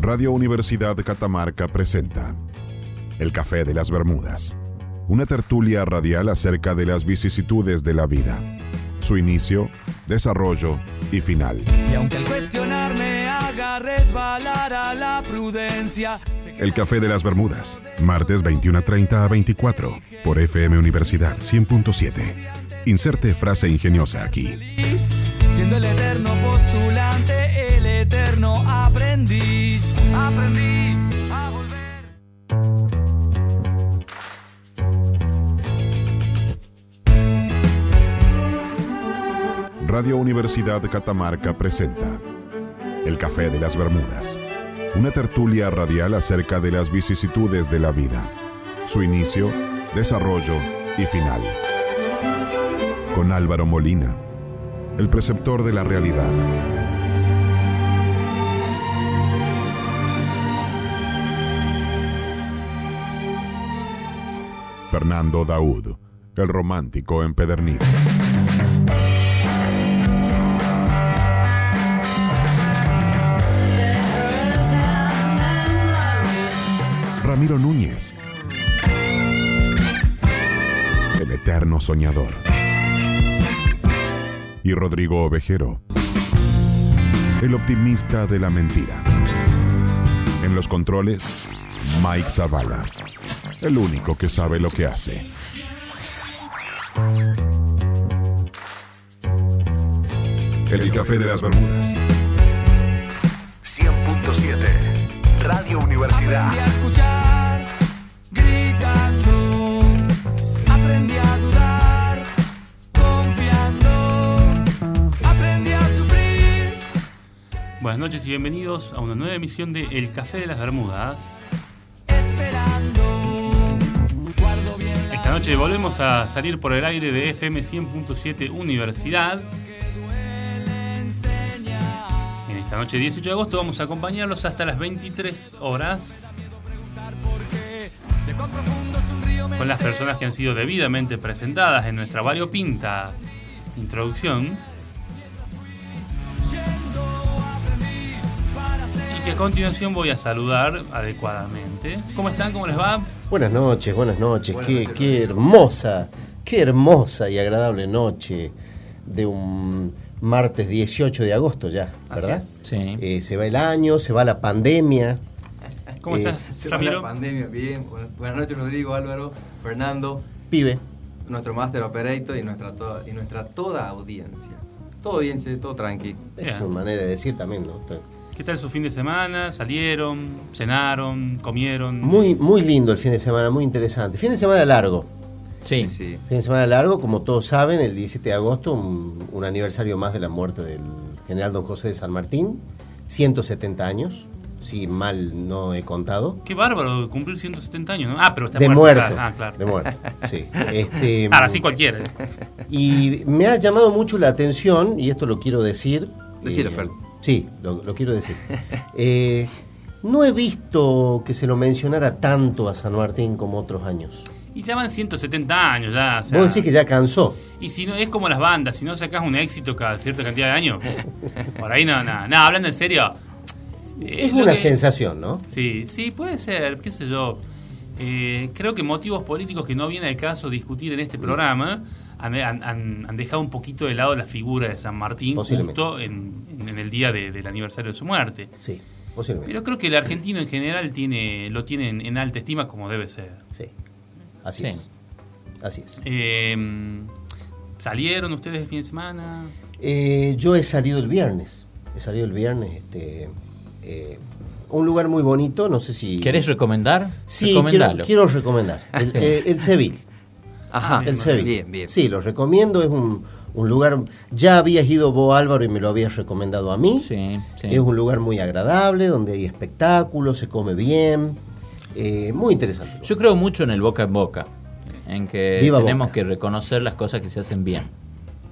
Radio Universidad Catamarca presenta El Café de las Bermudas, una tertulia radial acerca de las vicisitudes de la vida, su inicio, desarrollo y final. Y aunque el cuestionarme haga resbalar a la prudencia. El Café de las Bermudas, martes 21.30 a 24, por FM Universidad 100.7. Inserte frase ingeniosa aquí. Siendo el eterno postulante, Radio Universidad Catamarca presenta El Café de las Bermudas, una tertulia radial acerca de las vicisitudes de la vida, su inicio, desarrollo y final. Con Álvaro Molina, el preceptor de la realidad. Fernando Daud, el romántico empedernido. Ramiro Núñez. El eterno soñador. Y Rodrigo Ovejero. El optimista de la mentira. En los controles, Mike Zavala. El único que sabe lo que hace. El Café de las Bermudas. 100.7 Radio Universidad. Aprendí a escuchar gritando. Aprendí a dudar confiando. Aprendí a sufrir. Buenas noches y bienvenidos a una nueva emisión de El Café de las Bermudas. Esperando. Guardo bien la Esta noche volvemos a salir por el aire de FM 100.7 Universidad. Esta noche 18 de agosto vamos a acompañarlos hasta las 23 horas con las personas que han sido debidamente presentadas en nuestra variopinta introducción. Y que a continuación voy a saludar adecuadamente. ¿Cómo están? ¿Cómo les va? Buenas noches, buenas noches. qué, qué hermosa, qué hermosa y agradable noche de un martes 18 de agosto ya, Así ¿verdad? es. Sí. Eh, se va el año, se va la pandemia. ¿Cómo Eh, estás, Se va la pandemia, bien. Buenas, noches, Rodrigo, Álvaro, Fernando, Pibe, nuestro Master Operator y nuestra, toda, y nuestra toda audiencia. Todo bien, che, todo tranqui. es Bien. una manera de decir también, ¿no? ¿Qué tal su fin de semana? ¿Salieron? ¿Cenaron? ¿Comieron? Muy, muy lindo el fin de semana, muy interesante. Fin de semana largo. Sí. sí. Fin de semana largo, como todos saben, el 17 de agosto, un, un aniversario más de la muerte del general don José de San Martín, 170 años, si mal no he contado. Qué bárbaro cumplir 170 años, ¿no? Ah, pero está De muerto. muerto. Ah, claro. De muerto, sí. Este, Ahora sí cualquiera. Y me ha llamado mucho la atención, y esto lo quiero decir. Decilo, eh, Fer. Sí, lo, lo quiero decir. Eh, no he visto que se lo mencionara tanto a San Martín como otros años. Y ya van 170 años ya. o sea, Vos decís que ya cansó. Y si no, es como las bandas, si no sacas un éxito cada cierta cantidad de años, por ahí no, nada. No, hablando en serio. eh, es una que- sensación, ¿no? Sí, sí, puede ser, qué sé yo. Eh, creo que motivos políticos que no viene al caso discutir en este programa han, han- han- han dejado un poquito de lado la figura de San Martín justo en, en el día de- del aniversario de su muerte. Sí, posiblemente. Pero creo que el argentino en general tiene, lo tiene en, en alta estima como debe ser. Sí, así Sí. es. Así es. Eh, ¿Salieron ustedes el fin de semana? Eh, yo he salido el viernes. He salido el viernes. Este, eh, un lugar muy bonito, no sé si. ¿Querés recomendar? Sí, quiero, quiero recomendar. El, eh, el Seville. Ajá, El Seville. bien, bien. Sí, lo recomiendo. Es un, un lugar. Ya habías ido vos, Álvaro, y me lo habías recomendado a mí. Sí, sí. Es un lugar muy agradable, donde hay espectáculos, se come bien. Eh, muy interesante. Yo creo mucho en el boca en boca, en que Viva tenemos Boca. que reconocer las cosas que se hacen bien.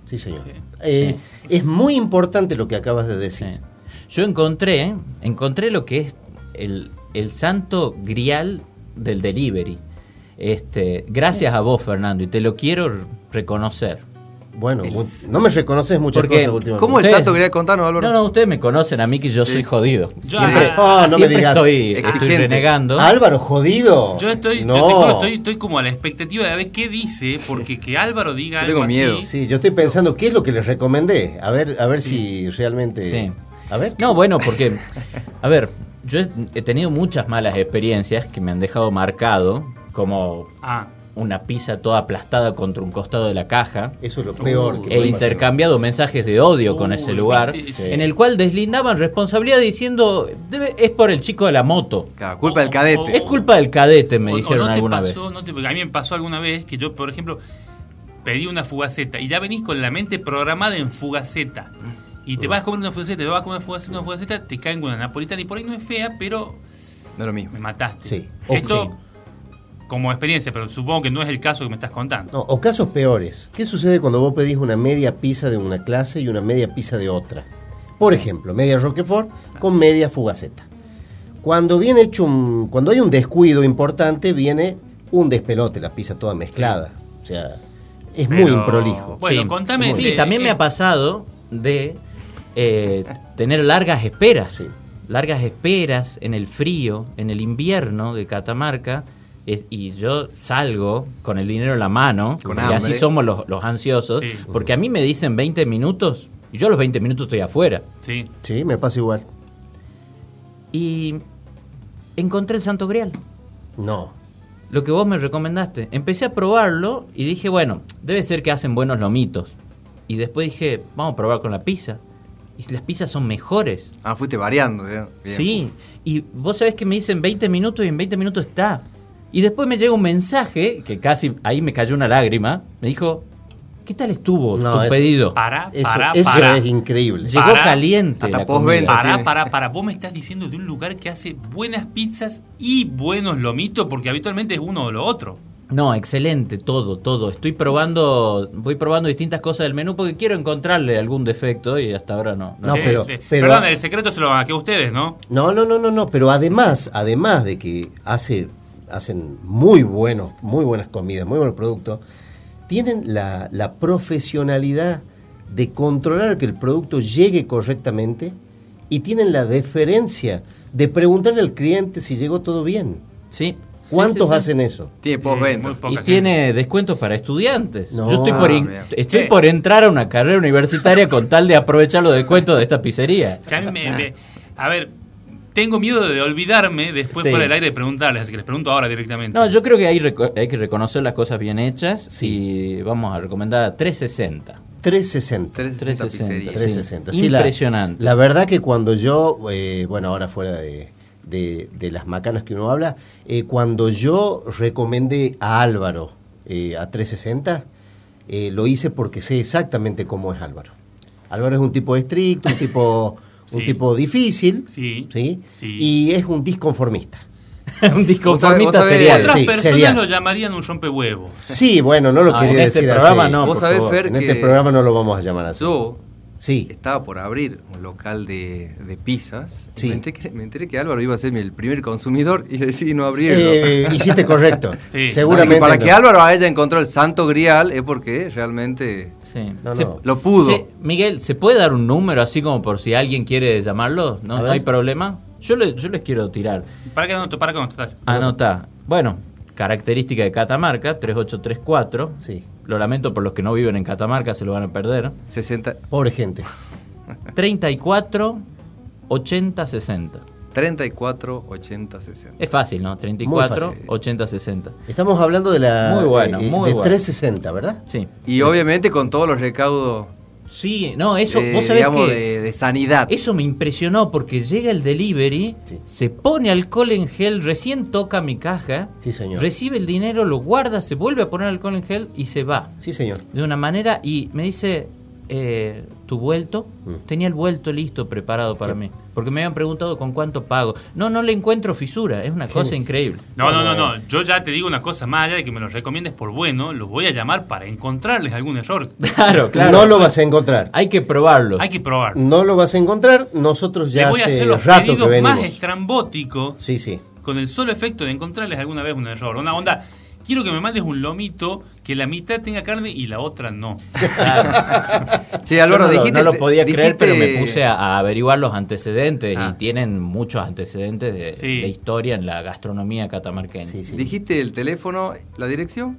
Sí, señor. Sí. Eh, Es muy importante lo que acabas de decir. Sí. Yo encontré, encontré lo que es el, el santo grial del delivery. Este, gracias a vos, Fernando, y te lo quiero reconocer. Bueno, no me reconoces muchas Porque- cosas últimamente. ¿Cómo el Ustedes- santo quería contarnos, Álvaro? No, no, ustedes me conocen a mí que yo Sí. soy jodido. Yo- siempre Ah, no me siempre digas. estoy, estoy renegando. Álvaro, jodido. Yo estoy, no. yo te juro, estoy, estoy como a la expectativa de ver qué dice, porque que Álvaro diga Yo algo tengo miedo. así. Sí, yo estoy pensando qué es lo que les recomendé. A ver, a ver si realmente. Sí. A ver. No, bueno, porque, a ver, yo he, he tenido muchas malas experiencias que me han dejado marcado, como Ah, una pizza toda aplastada contra un costado de la caja. Eso es lo peor Uh, que He pasar. intercambiado mensajes de odio con ese lugar, sí. en el cual deslindaban responsabilidad diciendo, "Debe- es por el chico de la moto. Claro, culpa del O- cadete. Es culpa del cadete, me dijeron no te alguna vez. pasó, no te- a mí me pasó alguna vez que yo, por ejemplo, pedí una fugaceta y ya venís con la mente programada en fugaceta. Y te vas a comer una fugaceta, te vas a comer una fugaceta, una fugaceta, te caen con una napolitana y por ahí no es fea, pero No es lo mismo. me mataste. Sí. Esto. Como experiencia, pero supongo que no es el caso que me estás contando. No, o casos peores. ¿Qué sucede cuando vos pedís una media pizza de una clase y una media pizza de otra? Por ejemplo, media Roquefort con media fugaceta. Cuando viene hecho un, cuando hay un descuido importante, viene un despelote, la pizza toda mezclada. O sea, es muy improlijo. Bueno, Sí. contame. Sí, de- también me eh, ha pasado de eh, tener largas esperas. Sí. Largas esperas en el frío, en el invierno de Catamarca. Es- y yo salgo con el dinero en la mano, Con y hambre. así somos los, los ansiosos, Sí. porque a mí me dicen 20 minutos y yo a los 20 minutos estoy afuera. Sí. Sí, me pasa igual. Y encontré el Santo Grial. No. Lo que vos me recomendaste. Empecé a probarlo y dije, bueno, debe ser que hacen buenos lomitos. Y después dije, vamos a probar con la pizza. Y si las pizzas son mejores. Ah, fuiste variando. ¿eh? Bien. Sí. Y vos sabés que me dicen 20 minutos y en 20 minutos está. Y después me llega un mensaje, que casi ahí me cayó una lágrima. Me dijo, ¿qué tal estuvo No, tu eso- pedido? Para, Eso, para, eso para. es increíble. Llegó Para. caliente. Hasta la. Para, para, para. Vos me estás diciendo de un lugar que hace buenas pizzas y buenos lomitos, porque habitualmente es uno o lo otro. No, excelente, todo, todo. Estoy probando, voy probando distintas cosas del menú porque quiero encontrarle algún defecto y hasta ahora no. no No, Sí, pero- pero- Perdón, el secreto se lo van a que ustedes, ¿no? No, no, no, no, no, pero además, además de que hace, hacen muy buenos, muy buenas comidas, muy buenos productos, tienen la, la profesionalidad de controlar que el producto llegue correctamente y tienen la deferencia de preguntarle al cliente si llegó todo bien. Sí. ¿Cuántos Sí, sí, sí. hacen eso? Tiene Eh, postventa. muy poca Y gente. tiene descuentos para estudiantes. No. Yo estoy, por, in- Ah, estoy Sí. por entrar a una carrera universitaria con tal de aprovechar los descuentos de esta pizzería. Ya me- me- a ver, tengo miedo de olvidarme después Sí. fuera del aire de preguntarles, así que les pregunto ahora directamente. No, yo creo que hay, que reconocer las cosas bien hechas y vamos a recomendar a 360. 360. 360 360. pizzería. 360. Sí, la- Impresionante. La, verdad que cuando yo, eh, bueno, ahora fuera de, de- de las macanas que uno habla, eh, cuando yo recomendé a Álvaro eh, a 360, eh, lo hice porque sé exactamente cómo es Álvaro. Álvaro es un tipo estricto, un tipo, un Sí. tipo difícil, Sí, ¿sí? sí. y es un disconformista. Un disconformista serial. Otras sí, personas serial. lo llamarían un rompehuevos. Sí, bueno, no lo No, quería en este decir programa así. no, Vos sabés. Fer, En que este programa no lo vamos a llamar así. yo Sí. estaba por abrir un local de, de pizzas. Sí. Me, enteré que, me enteré que Álvaro iba a ser el primer consumidor y decidí no abrirlo. Eh, hiciste correcto. Sí. Seguramente. que para no. que Álvaro haya encontrado el santo grial es porque realmente Sí. No, Se- no. lo pudo. Miguel, ¿se puede dar un número así como por si alguien quiere llamarlo? ¿No, ¿No hay problema? Yo, le- yo les quiero tirar. ¿Para qué no? ¿Para qué no? Total. Anota. Bueno, característica de Catamarca, 3834. Sí. Lo lamento por los que no viven en Catamarca, se lo van a perder. 60, Pobre gente. 34 80 60. 34, 80, 60. Es fácil, ¿no? 34 fácil. 80 60. Estamos hablando de la Muy bueno, eh, muy de bueno. 360, ¿verdad? Sí. Y obviamente con todos los recaudos Sí, no, eso, de, vos sabés digamos, que de, de sanidad. eso me impresionó porque llega el delivery, Sí. se pone alcohol en gel, recién toca mi caja, Sí, señor. recibe el dinero, lo guarda, se vuelve a poner alcohol en gel y se va. Sí, señor. De una manera y me dice, eh, ¿tu vuelto? Mm. Tenía el vuelto listo, preparado para mí. Porque me habían preguntado con cuánto pago. No, no le encuentro fisura, es una cosa increíble. No, no, no, no. Yo ya te digo una cosa más allá de que me lo recomiendes por bueno, los voy a llamar para encontrarles algún error. Claro, claro. No lo vas a encontrar. Hay que probarlo. Hay que probar. No lo vas a encontrar. Nosotros ya voy a hace hacer los rato que pedidos venimos. más estrambóticos Sí, sí. con el solo efecto de encontrarles alguna vez un error. Una onda quiero que me mandes un lomito que la mitad tenga carne y la otra no. Sí, Álvaro, no, lo- dijiste. no lo podía creer, pero me puse a, a averiguar los antecedentes Ah. y tienen muchos antecedentes de, Sí. de historia en la gastronomía catamarqueña. Sí, sí. Dijiste el teléfono, la dirección.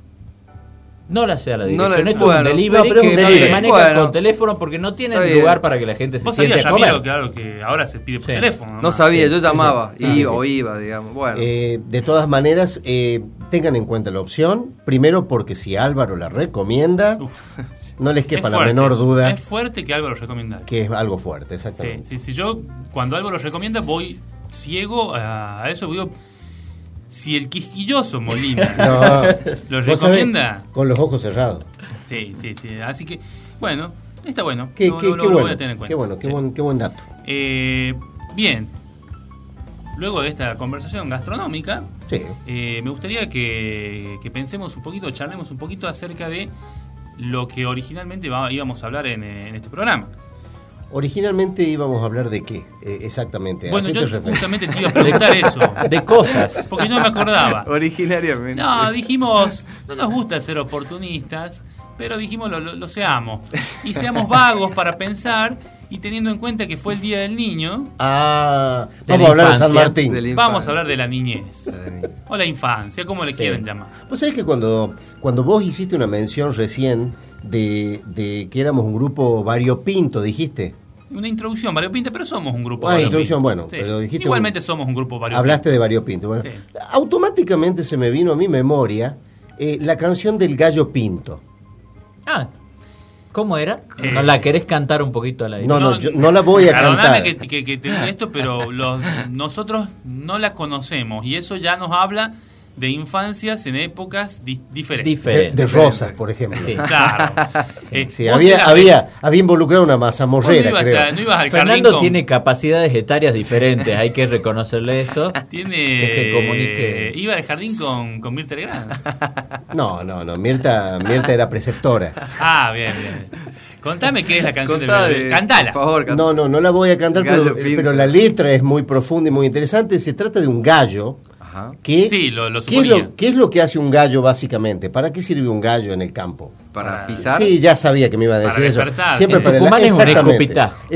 No la sé a la No dirección. la- Esto es bueno. un delivery No, pero es que un se delivery. maneja Bueno. con teléfono porque no tienen bien. lugar para que la gente se siente a comer. Claro, que ahora se pide por Sí. teléfono. No nomás. sabía, yo llamaba. sí, sí, iba sí. o iba, digamos. Bueno. Eh, de todas maneras, eh, tengan en cuenta la opción. Primero, porque si Álvaro la recomienda, Uf. no les Es quepa la fuerte, menor duda Es fuerte que Álvaro recomienda. que es algo fuerte, exactamente. sí, sí, yo cuando Álvaro recomienda voy ciego a, a eso. Digo, si el quisquilloso Molina No, lo sabés, recomienda, con los ojos cerrados. sí, sí, sí. Así que, bueno, está bueno. Qué, lo, qué- lo- qué lo bueno, voy a tener en cuenta. qué bueno, qué Sí. buen, qué buen dato. Eh, bien, luego de esta conversación gastronómica, Sí. eh, me gustaría que, que pensemos un poquito, charlemos un poquito acerca de lo que originalmente íbamos a hablar en, en este programa. Originalmente íbamos a hablar de qué, eh, exactamente. ¿A Bueno, qué yo te justamente te iba a preguntar eso, De cosas. porque no me acordaba. Originariamente. No, dijimos, no nos gusta ser oportunistas, pero dijimos lo, lo- lo seamos. Y seamos vagos para pensar y teniendo en cuenta que fue el Día del Niño, Ah, De vamos a hablar de San Martín. de vamos a hablar de la niñez. O la infancia, como le quieran llamar. Vos sabés que cuando, cuando vos hiciste una mención recién de, de que éramos un grupo variopinto, dijiste, Una introducción variopinta, pero somos un grupo Ah, variopinto. introducción, bueno, pero dijiste Igualmente un- somos un grupo variopinto. hablaste de variopinto. Bueno, Sí. Automáticamente se me vino a mi memoria eh, la canción del gallo pinto. Ah, ¿cómo era? Eh, ¿No la querés cantar un poquito a la No, no, yo no la voy a cantar. que, que- que te diga esto, pero los- nosotros no la conocemos y eso ya nos habla de infancias en épocas di- diferentes. De, Diferente. de Rosas, por ejemplo. Sí. Claro. Eh, Sí, había, eras- había, había involucrado una vos no mazamorrera, ibas, creo. a- no ibas al jardín Fernando con- tiene capacidades etarias diferentes, hay que reconocerle eso. tiene que se comunique. iba al jardín con, con Mirta Legrand. No, no, no. Mirta, Mirta era preceptora. Ah, bien, bien. Contame qué es la canción Contá del de- Cantala. Por favor. No, no, no la voy a cantar, pero, pinto. pero la letra es muy profunda y muy interesante. Se trata de un gallo Ajá. que... Sí, lo, lo ¿qué, es lo, qué es lo que hace un gallo básicamente? ¿Para qué sirve un gallo en el campo? Para pisar. Sí, ya sabía que me iba a Para decir eso. despertar. Siempre En para el Tucumán es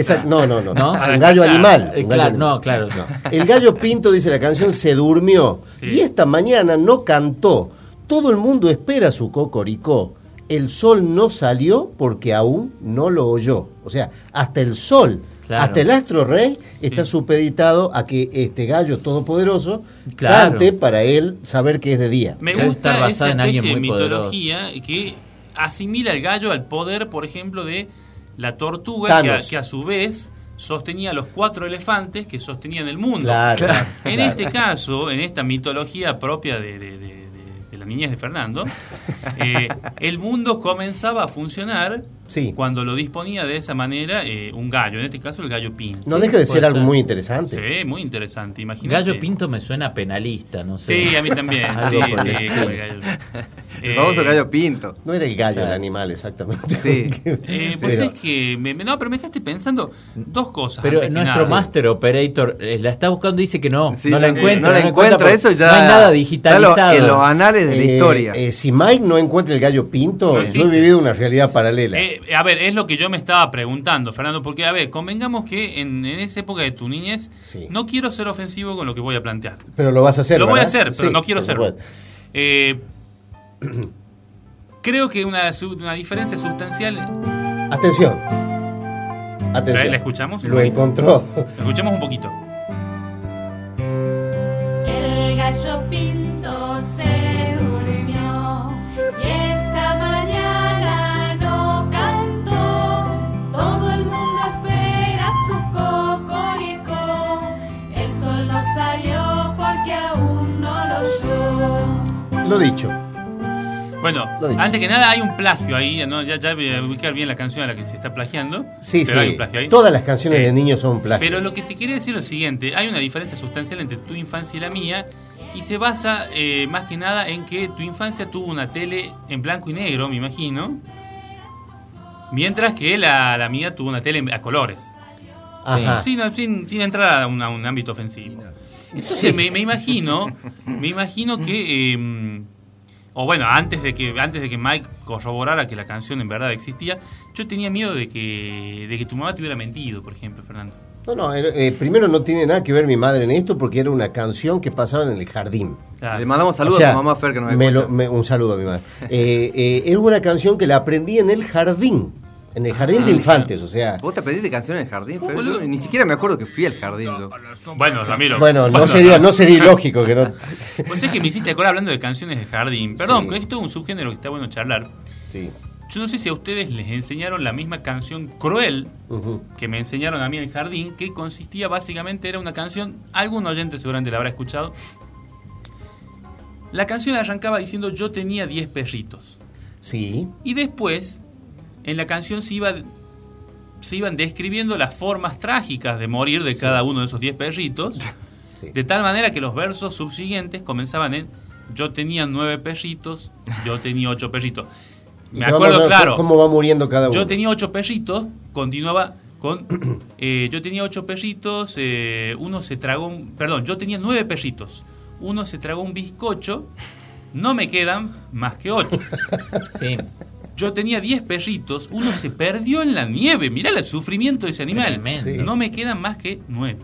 un no, no, no, ¿No? Un Para gallo animal. Eh, claro, no, claro. El gallo pinto, dice la canción, se durmió. Sí. Y esta mañana no cantó. Todo el mundo espera su cocoricó. El sol no salió porque aún no lo oyó. O sea, hasta el sol, Claro. hasta el astro rey está supeditado a que este gallo todopoderoso Claro. cante para él saber que es de día. Me gusta esa basada en alguien especie de poderoso. mitología que asimila al gallo al poder, por ejemplo, de la tortuga, que a, Thanos. que a su vez sostenía los cuatro elefantes que sostenían el mundo. Claro. En claro. este caso, en esta mitología propia de, de- de- de- de la niñez de Fernando, eh, el mundo comenzaba a funcionar Sí. cuando lo disponía de esa manera eh, un gallo, en este caso el gallo pinto. No deja de ser algo ser. muy interesante. Sí, muy interesante, imagínate. Gallo Pinto me suena penalista, no sé. Sí, a mí también. sí, sí, como el gallo. El Eh, famoso gallo pinto. No era el gallo el animal, exactamente. Sí. Eh, pues Pero- es que, me, me- no, pero me dejaste pensando dos cosas. Pero antes nuestro. Master Operator eh, la está buscando y dice que no, Sí, no la sí, encuentra. No la encuentra, eso ya. No hay nada digitalizado. lo- en los anales de la Eh, historia. eh, si Mike no encuentra el gallo pinto, No yo he vivido una realidad paralela. Eh, a ver, es lo que yo me estaba preguntando, Fernando, porque, a ver, convengamos que en, en esa época de tu niñez, Sí. no quiero ser ofensivo con lo que voy a plantear. pero lo vas a hacer. lo voy a hacer, pero Sí, no quiero serlo. supuesto. Eh, creo que una, una diferencia sustancial. Atención. ¿La, Atención. la escuchamos? Lo poquito? encontró. La escuchamos un poquito. El gallo pinto se lo dicho. Bueno, Lo dicho. antes que nada hay un plagio ahí, ¿no? ya, ya voy a ubicar bien la canción a la que se está plagiando. Sí, pero hay sí. un plagio ahí. Todas las canciones Sí. de niños son plagio. Pero lo que te quería decir es lo siguiente, hay una diferencia sustancial entre tu infancia y la mía y se basa eh, más que nada en que tu infancia tuvo una tele en blanco y negro, me imagino, mientras que la, la mía tuvo una tele a colores. Ajá. Sin, sin, sin entrar a un, a un ámbito ofensivo. Entonces me, me imagino, me imagino que eh, o bueno, antes de que antes de que Mike corroborara que la canción en verdad existía, yo tenía miedo de que de que tu mamá te hubiera mentido, por ejemplo, Fernando. No, no, eh, eh, primero no tiene nada que ver mi madre en esto porque era una canción que pasaba en el jardín. Claro. Le mandamos saludos O sea, a tu mamá Fer que nos me lo- me- un saludo a mi madre. Eh, eh, era una canción que la aprendí en el jardín, en el jardín de Ah, infantes, o sea... ¿Vos te aprendiste canción en el jardín, boludo. Yo ni siquiera me acuerdo que fui al jardín yo. Bueno, Ramiro. Bueno, no sería, no sería ilógico que no... Vos es que me hiciste acordar hablando de canciones de jardín. Perdón, Sí. que esto es un subgénero que está bueno charlar. Sí. Yo no sé si a ustedes les enseñaron la misma canción cruel que me enseñaron a mí en el jardín, que consistía básicamente, era una canción, algún oyente seguramente la habrá escuchado. La canción arrancaba diciendo yo tenía 10 perritos. Sí. Y después, en la canción se, iba, se iban describiendo las formas trágicas de morir de cada uno de esos 10 perritos, Sí. de tal manera que los versos subsiguientes comenzaban en yo tenía 9 perritos, yo tenía 8 perritos. Me acuerdo ver claro. ¿Cómo va muriendo cada uno? Yo tenía ocho perritos, continuaba con. eh, yo tenía ocho perritos, eh, uno se tragó un. Perdón, yo tenía nueve perritos. Uno se tragó un bizcocho, no me quedan más que ocho. Sí. Yo tenía diez perritos, uno se perdió en la nieve. Mirá el sufrimiento de ese animal. Sí. No me quedan más que nueve.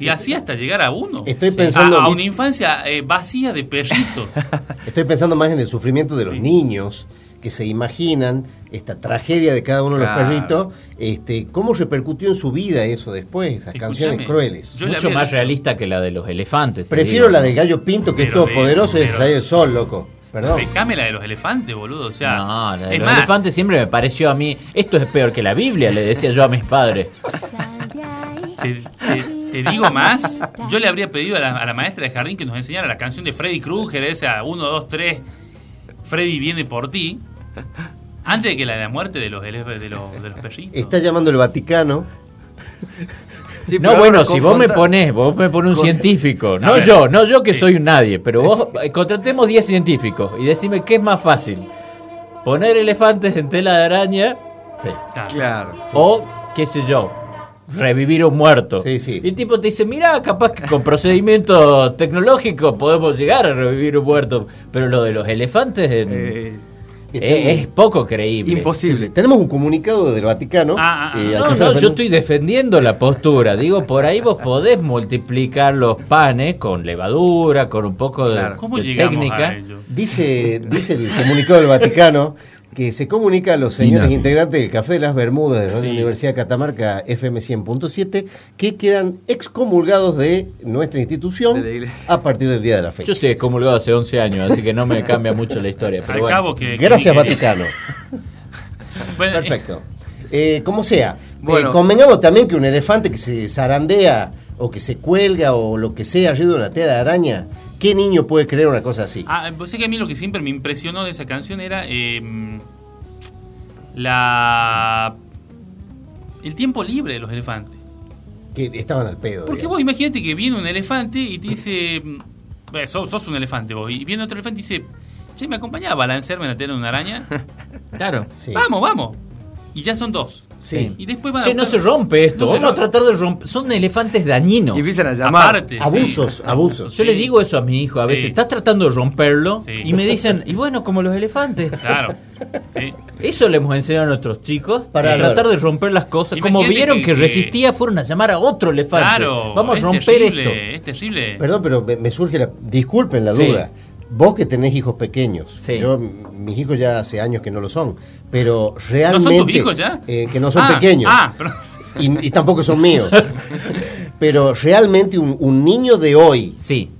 Y así hasta llegar a uno. Estoy pensando- A, a una infancia eh, vacía de perritos. Estoy pensando más en el sufrimiento de los Sí. niños que se imaginan esta tragedia de cada uno de los Claro. perritos, este, cómo repercutió en su vida eso después, esas canciones crueles. Mucho más dicho- realista que la de los elefantes. te Prefiero digo, la ¿no? de Gallo Pinto, que es Pero todo de- poderoso, y ese el sol, loco. Perdón. Dejame la de los elefantes, boludo. O sea, No, la de es los más, elefantes siempre me pareció a mí. Esto es peor que la Biblia, le decía yo a mis padres. Te, te- te digo más, yo le habría pedido a la, a la maestra de jardín que nos enseñara la canción de Freddy Krueger, esa 1, 2, 3, Freddy viene por ti, antes de que la de la muerte de los, de los, de los perritos. Está llamando el Vaticano. Sí, No, bueno, si vos me pones, vos me pones un científico, no ver. yo, no yo que Sí. soy un nadie, pero vos eh, contratemos 10 científicos y decime qué es más fácil, poner elefantes en tela de araña Claro. Claro. o, qué sé yo, revivir un muerto. Sí, sí. Y el tipo te dice, mira, capaz que con procedimientos tecnológicos podemos llegar a revivir un muerto, pero lo de los elefantes en- Eh, es, es poco creíble. Imposible. sí. Tenemos un comunicado del Vaticano. Ah, ah, eh, ah. al No, no, yo estoy defendiendo la postura. Digo, por ahí vos podés multiplicar los panes con levadura, con un poco de, Claro. ¿Cómo de técnica. a ello? Dice, dice el comunicado del Vaticano que se comunica a los señores integrantes del Café de las Bermudas de la Sí. Universidad de Catamarca FM 100.7 que quedan excomulgados de nuestra institución De a partir del día de la fecha. Yo estoy excomulgado hace 11 años, así que no me cambia mucho la historia. Pero Al bueno. cabo que... que Gracias ni- Vaticano. Bueno, eh, Perfecto. Eh, como sea, Bueno. eh, convengamos también que un elefante que se zarandea o que se cuelga o lo que sea arriba de una tela de araña, ¿qué niño puede creer una cosa así? Ah, pues es que a mí lo que siempre me impresionó de esa canción era eh, la el tiempo libre de los elefantes. Que estaban al pedo. Porque digamos. vos imagínate que viene un elefante y te dice, mm, eh, sos, sos un elefante vos, y viene otro elefante y dice, che, ¿me acompañás a balancearme en la tela de una araña? Claro. Sí. Vamos, vamos. Y ya son dos. Sí. Y después van a Che, no se rompe esto. No se Vamos a rompe. tratar de romper. Son elefantes dañinos. Y empiezan a llamar. Aparte, sí. Abusos, abusos. Yo Sí. le digo eso a mi hijo a Sí. veces. Estás tratando de romperlo Sí. y me dicen, y bueno, como los elefantes. Claro. Sí. Eso le hemos enseñado a nuestros chicos. Para tratar de romper las cosas. Como Imagínate vieron que- que, que- resistía, fueron a llamar a otro elefante. Claro. Vamos a es romper terrible, esto. Es terrible. Perdón, pero me, me surge la. Disculpen la Sí. duda. Vos que tenés hijos pequeños, Sí. yo, mis hijos ya hace años que no lo son, pero realmente. tus hijos ya? eh, que no son Ah, pequeños. Ah, pero- Y, y tampoco son míos. pero realmente un, un niño de hoy, Sí.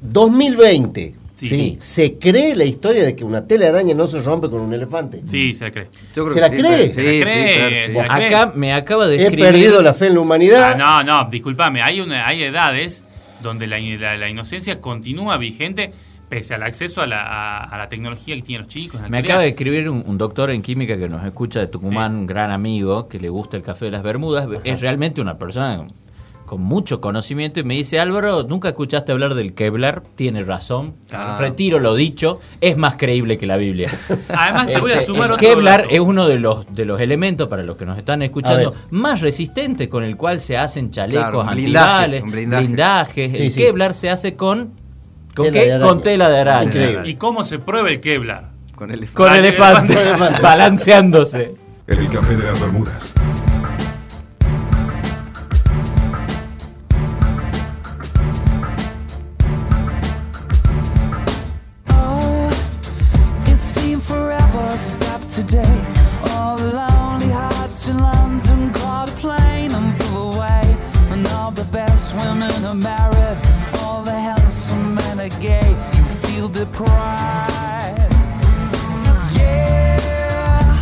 2020, Sí. ¿sí? ¿se cree la historia de que una tela de araña no se rompe con un elefante? sí, se la cree. Yo creo ¿Se que la sí, cree? Se la sí, cree, Fer, sí. se la cree. Acá me acaba de He escribir. perdido la fe en la humanidad. Ah, no, no, discúlpame. Hay, una, hay edades donde la, la- la inocencia continúa vigente pese al acceso a la, a, a la tecnología que tienen los chicos. en la Me acaba de escribir un, un doctor en química que nos escucha de Tucumán, un gran amigo, que le gusta el café de las Bermudas. Es realmente una persona con, mucho conocimiento y me dice, Álvaro, ¿nunca escuchaste hablar del Kevlar? Tiene razón. Claro. Retiro lo dicho. Es más creíble que la Biblia. Además, te voy a Este, sumar el otro Kevlar dato. es uno de los, de los elementos, para los que nos están escuchando, más resistentes con el cual se hacen chalecos Claro, un blindaje, antibales, un blindaje. blindajes. Sí, el sí. Kevlar se hace con ¿Con Tela qué? de araña. Con tela de araña. Increíble. ¿Y cómo se prueba el Kevlar? Con el Con elefantes, elefantes. balanceándose. El café de las Bermudas. Gay. You feel deprived. Yeah.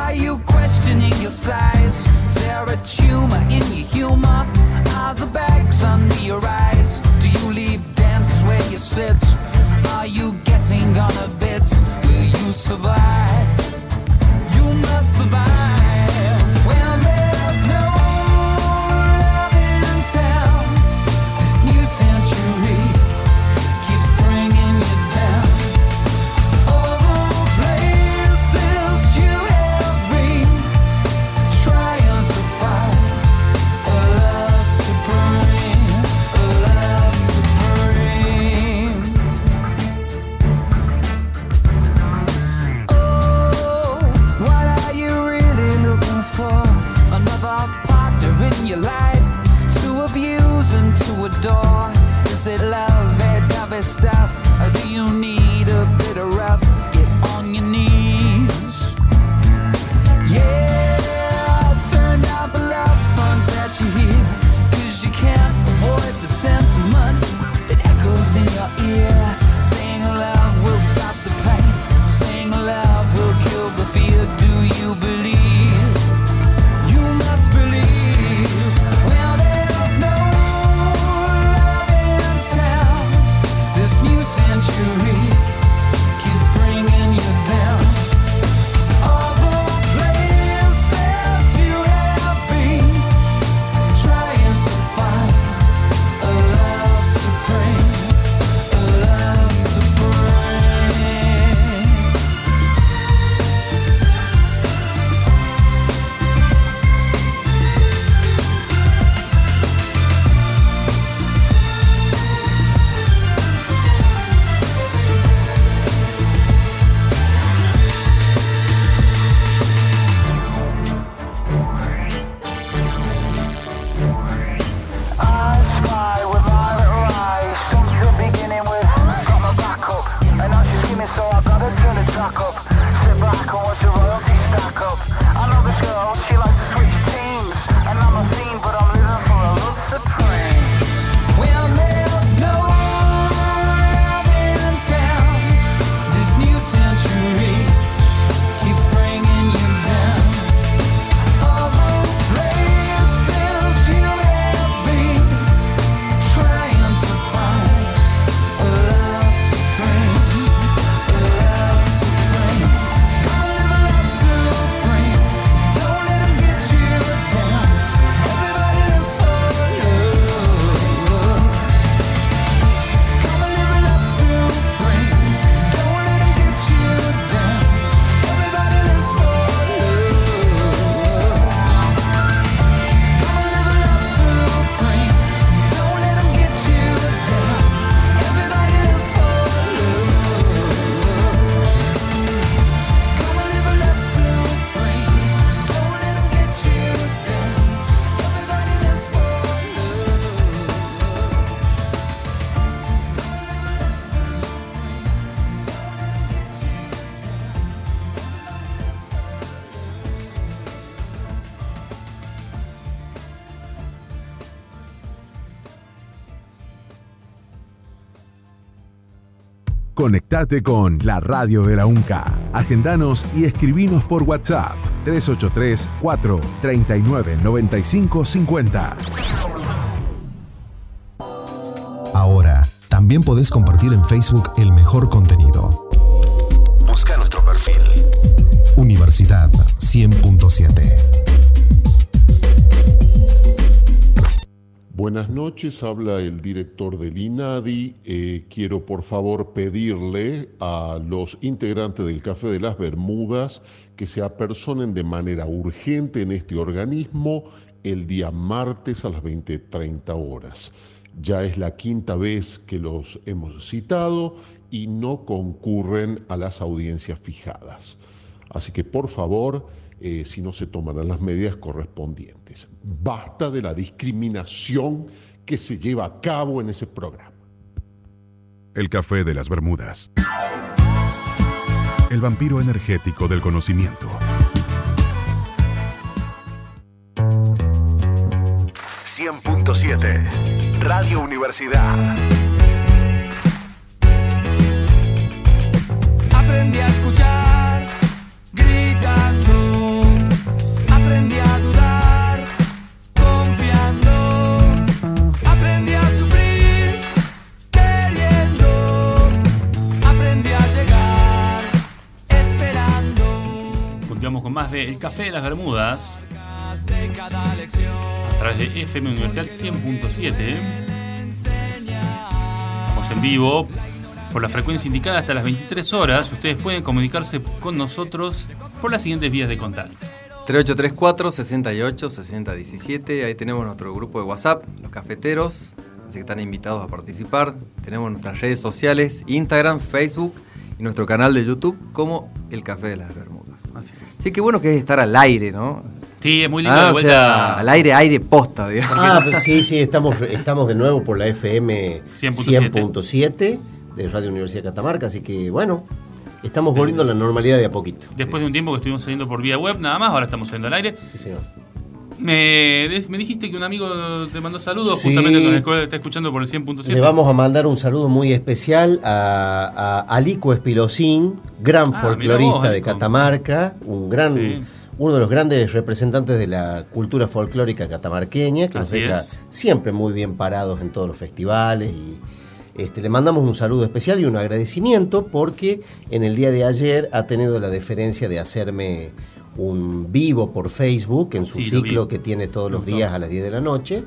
Are you questioning your size? Is there a tumor in your humor? Are the bags under your eyes? Do you leave dance where you sit? Are you getting on a bit? Will you survive? Conectate con la radio de la UNCA. Agendanos y escribinos por WhatsApp 383 439 9550. Ahora, también podés compartir en Facebook el mejor contenido. Busca nuestro perfil. Universidad 100.7. Buenas noches, habla el director del INADI. Eh, quiero por favor pedirle a los integrantes del Café de las Bermudas que se apersonen de manera urgente en este organismo el día martes a las 20.30 horas. Ya es la quinta vez que los hemos citado y no concurren a las audiencias fijadas. Así que por favor, eh, si no se tomarán las medidas correspondientes. Basta de la discriminación que se lleva a cabo en ese programa. El café de las Bermudas. El vampiro energético del conocimiento. .7 Radio Universidad. Aprendí a escuchar más de El Café de las Bermudas a través de FM Universidad 100.7. Estamos en vivo por la frecuencia indicada hasta las 23 horas. Ustedes pueden comunicarse con nosotros por las siguientes vías de contacto. 3834 68 60 17. Ahí tenemos nuestro grupo de WhatsApp, los cafeteros. Así que están invitados a participar. Tenemos nuestras redes sociales, Instagram, Facebook y nuestro canal de YouTube como El Café de las Bermudas. Así es. Sí, qué bueno que es estar al aire, ¿no? Sí, es muy lindo Ah, de o vuelta. sea, al aire, aire posta, digamos. Ah, pues sí, sí, estamos, estamos de nuevo por la FM 100.7. 100.7 de Radio Universidad de Catamarca, así que bueno, estamos volviendo a la normalidad de a poquito. Después de un tiempo que estuvimos saliendo por vía web, nada más, ahora estamos saliendo al aire. Sí, señor. Me, me dijiste que un amigo te mandó saludos, Sí. justamente nos está escuchando por el 100.7. Le vamos a mandar un saludo muy especial a, a Alico Espilosín, gran Ah, folclorista vos, de. Catamarca, un gran, Sí. uno de los grandes representantes de la cultura folclórica catamarqueña, que nos Así deja es. siempre muy bien parados en todos los festivales y este, le mandamos un saludo especial y un agradecimiento porque en el día de ayer ha tenido la deferencia de hacerme un vivo por Facebook en su Sí, ciclo que tiene todos los días a las 10 de la noche.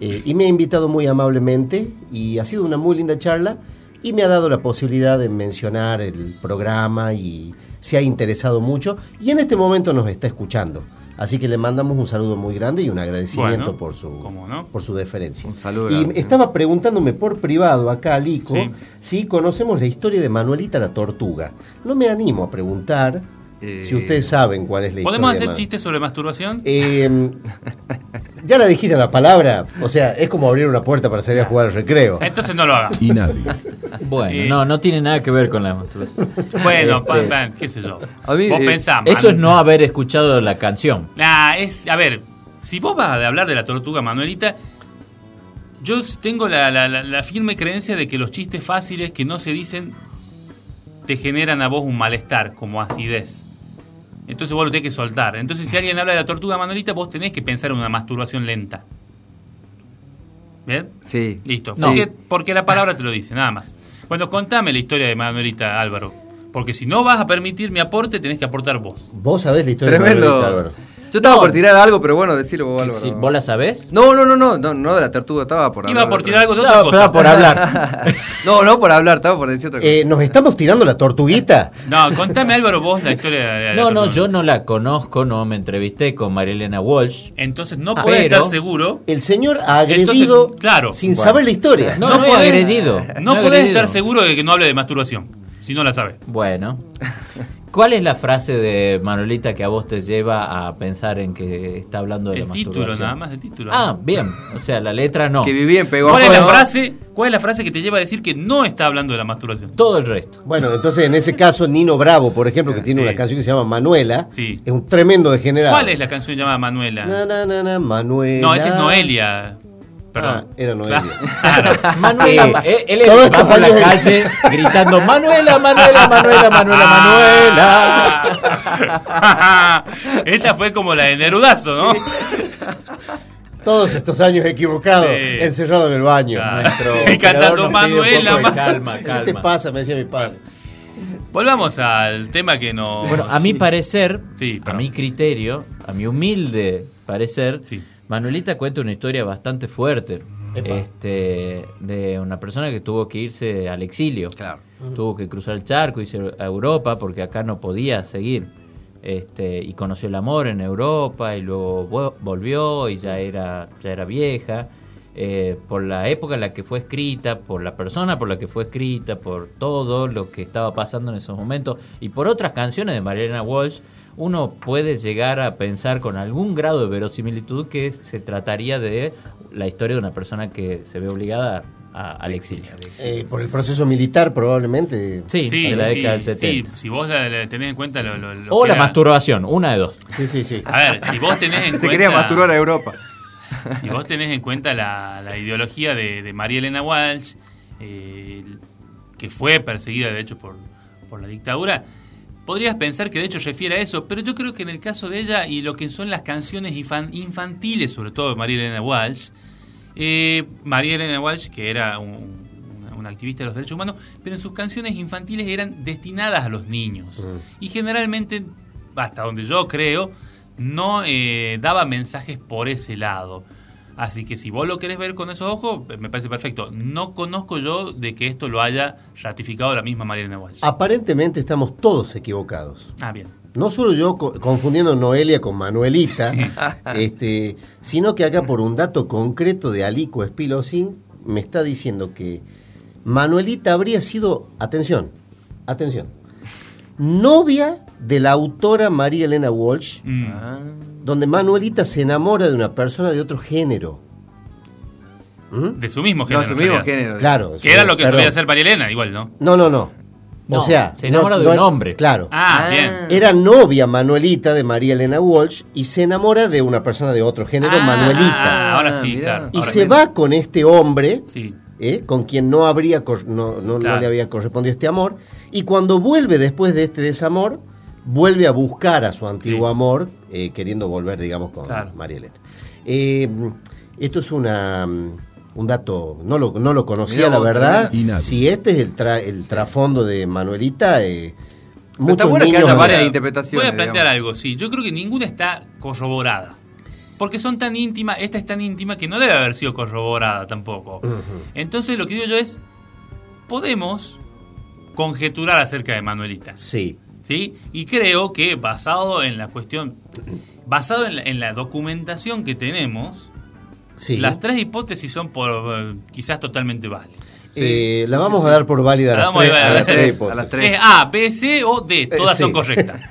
Eh, y me ha invitado muy amablemente y ha sido una muy linda charla y me ha dado la posibilidad de mencionar el programa y se ha interesado mucho y en este momento nos está escuchando. Así que le mandamos un saludo muy grande y un agradecimiento Bueno, por su no. por su deferencia. Un saludo Y estaba preguntándome por privado acá a Lico Sí. si conocemos la historia de Manuelita la tortuga. No me animo a preguntar Eh, si ustedes saben cuál es la ¿Podemos historia. hacer chistes sobre masturbación? Eh, ya la dijiste la palabra, o sea, es como abrir una puerta para salir a jugar al recreo. Entonces no lo haga. Y nadie. Bueno, Eh. no, no tiene nada que ver con la masturbación. Bueno, Este, pa- pa- qué sé yo. A mí, vos eh, pensás, Eso man- es no haber escuchado la canción. Nah, es, a ver, si vos vas a hablar de la tortuga Manuelita, yo tengo la, la- la- la firme creencia de que los chistes fáciles que no se dicen te generan a vos un malestar, como acidez. Entonces vos lo tenés que soltar. Entonces si alguien habla de la tortuga Manuelita, vos tenés que pensar en una masturbación lenta. ¿Bien? Sí. Listo. No. Porque, porque la palabra te lo dice, nada más. Bueno, contame la historia de Manuelita Álvaro. Porque si no vas a permitir mi aporte, tenés que aportar vos. Vos sabés la historia de. Manuelita, Álvaro. Yo estaba No. por tirar algo, pero bueno, decilo vos, Álvaro. si ¿Vos la sabés? No, no, no, no, no, no de la tortuga, estaba por Iba hablar por de tirar algo de No, otra cosa. pero por hablar. No, no por hablar, estaba por decir otra cosa. Eh, ¿Nos estamos tirando la tortuguita? No, contame Álvaro vos la historia de la No, no, yo no la conozco, no me entrevisté con Marilena Walsh. Entonces no Ah, podés pero- estar seguro. El señor ha agredido Entonces, claro. sin Bueno. saber la historia. No, no, podés- agredido. No podés agredido. estar seguro de que no hable de masturbación. Si no la sabes. Bueno. ¿Cuál es la frase de Manuelita que a vos te lleva a pensar en que está hablando de El la título, masturbación? nada más el título. Ah, bien. O sea, la letra no. Que viví en ¿Cuál es la frase? ¿Cuál es la frase que te lleva a decir que no está hablando de la masturbación? Todo el resto. Bueno, entonces en ese caso, Nino Bravo, por ejemplo, que tiene Sí. una canción que se llama Manuela, Sí. es un tremendo degenerado. ¿Cuál es la canción llamada Manuela? Na, na, na, na, Manuela. No, esa es Noelia. Perdón. Ah, era Noelia. Claro. Manuela, Eh, él, él todos va por la calle gritando Manuela, Manuela, Manuela, Manuela, Manuela. Esta fue como la de Nerudazo, ¿no? Todos estos años equivocados, Sí. encerrado en el baño. Claro. Nuestro Y cantando Manuela, poco de Ma- calma, ¿Qué te calma. pasa? Me decía mi padre. Volvamos al tema que nos. Bueno, a mi parecer, Sí, a mi criterio, a mi humilde parecer, Sí. Manuelita cuenta una historia bastante fuerte. Este, de una persona que tuvo que irse al exilio. Claro. Tuvo que cruzar el charco, irse a Europa porque acá no podía seguir. Este, y conoció el amor en Europa y luego vo- volvió y ya era, ya era vieja. eh, por la época en la que fue escrita, por la persona por la que fue escrita, por todo lo que estaba pasando en esos momentos y por otras canciones de Mariana Walsh, uno puede llegar a pensar con algún grado de verosimilitud que se trataría de la historia de una persona que se ve obligada a- al exilio. Eh, por el proceso militar, probablemente. Sí, Sí, de la sí, década del sí, 70. si vos la- la tenés en cuenta lo, lo- lo O que la era- masturbación, una de dos. Sí, sí, sí. A ver, si vos tenés en cuenta. Se quería masturbar a Europa. Si vos tenés en cuenta la, la ideología de, de María Elena Walsh, eh, que fue perseguida de hecho por, por la dictadura, podrías pensar que de hecho refiere a eso, pero yo creo que en el caso de ella y lo que son las canciones infan- infantiles, sobre todo de María Elena Walsh, eh, María Elena Walsh, que era un, una, activista de los derechos humanos, pero en sus canciones infantiles eran destinadas a los niños. Y generalmente, hasta donde yo creo, no eh, daba mensajes por ese lado. Así que si vos lo querés ver con esos ojos, me parece perfecto. No conozco yo de que esto lo haya ratificado la misma María Elena Walsh. Aparentemente estamos todos equivocados. Ah, bien. No solo yo co- confundiendo Noelia con Manuelita, este, sino que acá por un dato concreto de Alico Espilosín me está diciendo que Manuelita habría sido, atención, atención, novia de la autora María Elena Walsh, Mm. Donde Manuelita se enamora de una persona de otro género. ¿Mm? De su mismo No, género. su en mismo género. Claro. Que era lo que perdón. solía hacer María Elena, igual, ¿no? No, no, no. No, o sea, se enamora no- de no un hombre. Claro. Ah, bien. Era novia Manuelita de María Elena Walsh y se enamora de una persona de otro género, Ah, Manuelita. ah, ahora sí, mirá. claro. y Ahora se bien. va con este hombre, Sí. ¿eh? con quien no habría cor- no, no- no Claro. le había correspondido este amor. Y cuando vuelve después de este desamor, vuelve a buscar a su antiguo Sí. amor, eh, queriendo volver, digamos, con Claro. María Elena. Eh, esto es una mm, un dato, no lo, no lo conocía, Mirá la verdad. Si este es el, tra- el trasfondo de Manuelita, eh, muchos está bueno que niños haya varias Voy a- interpretaciones. Voy a plantear digamos. algo, sí. Yo creo que ninguna está corroborada. Porque son tan íntimas, esta es tan íntima que no debe haber sido corroborada tampoco. Entonces lo que digo yo es, podemos conjeturar acerca de Manuelita. Sí. ¿Sí? Y creo que basado en la cuestión, basado en la, en la documentación que tenemos, Sí. las tres hipótesis son por, eh, quizás totalmente válidas. Eh, la vamos a dar por válida a La las vamos a tres, dar a a las las tres tres, hipótesis. a las tres. Es A, B, C o D, todas Eh, sí. son correctas.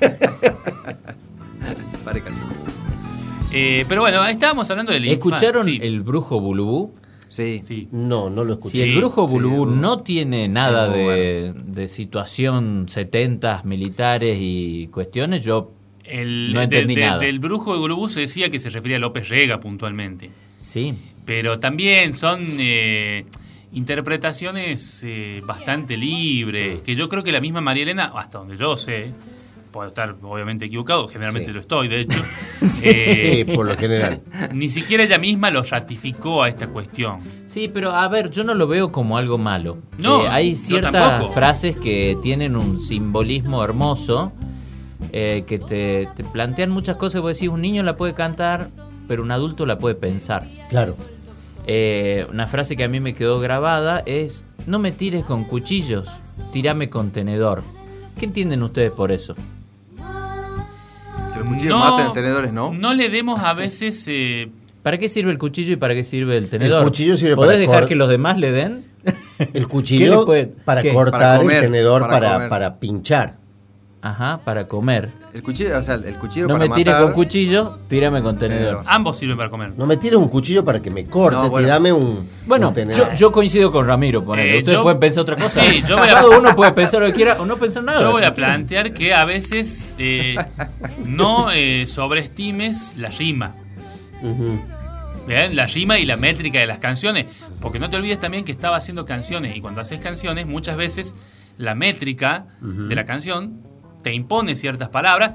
Eh, pero bueno, estábamos hablando del ¿Escucharon sí. el brujo Bulubú? Sí. Sí. No, no lo escuché. Si el brujo sí, muy- no tiene nada de, de situación 70 militares y cuestiones, yo El, No entendí nada. Del brujo de Gurubú se decía que se refería a López Rega puntualmente. sí. Pero también son eh, interpretaciones eh, bastante libres, que yo creo que la misma María Elena, hasta donde yo sé, puedo estar obviamente equivocado, generalmente Sí. lo estoy, de hecho, eh, Sí, por lo general. ni siquiera ella misma lo ratificó a esta cuestión. Sí, pero a ver, yo no lo veo como algo malo. No, Eh, hay ciertas frases que tienen un simbolismo hermoso, eh, que te, te plantean muchas cosas. Vos decís, un niño la puede cantar, pero un adulto la puede pensar. Claro. Eh, una frase que a mí me quedó grabada es, no me tires con cuchillos, tirame con tenedor. ¿Qué entienden ustedes por eso? Cuchillos maten tenedores, ¿no? No le demos a veces... eh, ¿Para qué sirve el cuchillo y para qué sirve el tenedor? cuchillo sirve ¿Podés para dejar que los demás le den? El ¿Qué le cuchillo puede- para qué? cortar, Para comer, el tenedor para para pinchar. Ajá, para comer. El cuchillo, o sea, el cuchillo No para me tires matar. con cuchillo, tírame con tenedor. Tenedor. ambos sirven para comer. No me tires un cuchillo para que me corte, No, bueno. tirame un, Bueno, un tenedor. yo, yo coincido con Ramiro. ponele. Eh, Ustedes yo- pueden pensar otra cosa. Sí, yo voy a- Cada uno puede pensar lo que quiera o no pensar nada. Yo voy a plantear que a veces eh, no eh, sobreestimes la rima. Ujú. ¿Bien? La rima y la métrica de las canciones. Porque no te olvides también que estaba haciendo canciones y cuando haces canciones muchas veces la métrica de la canción te impone ciertas palabras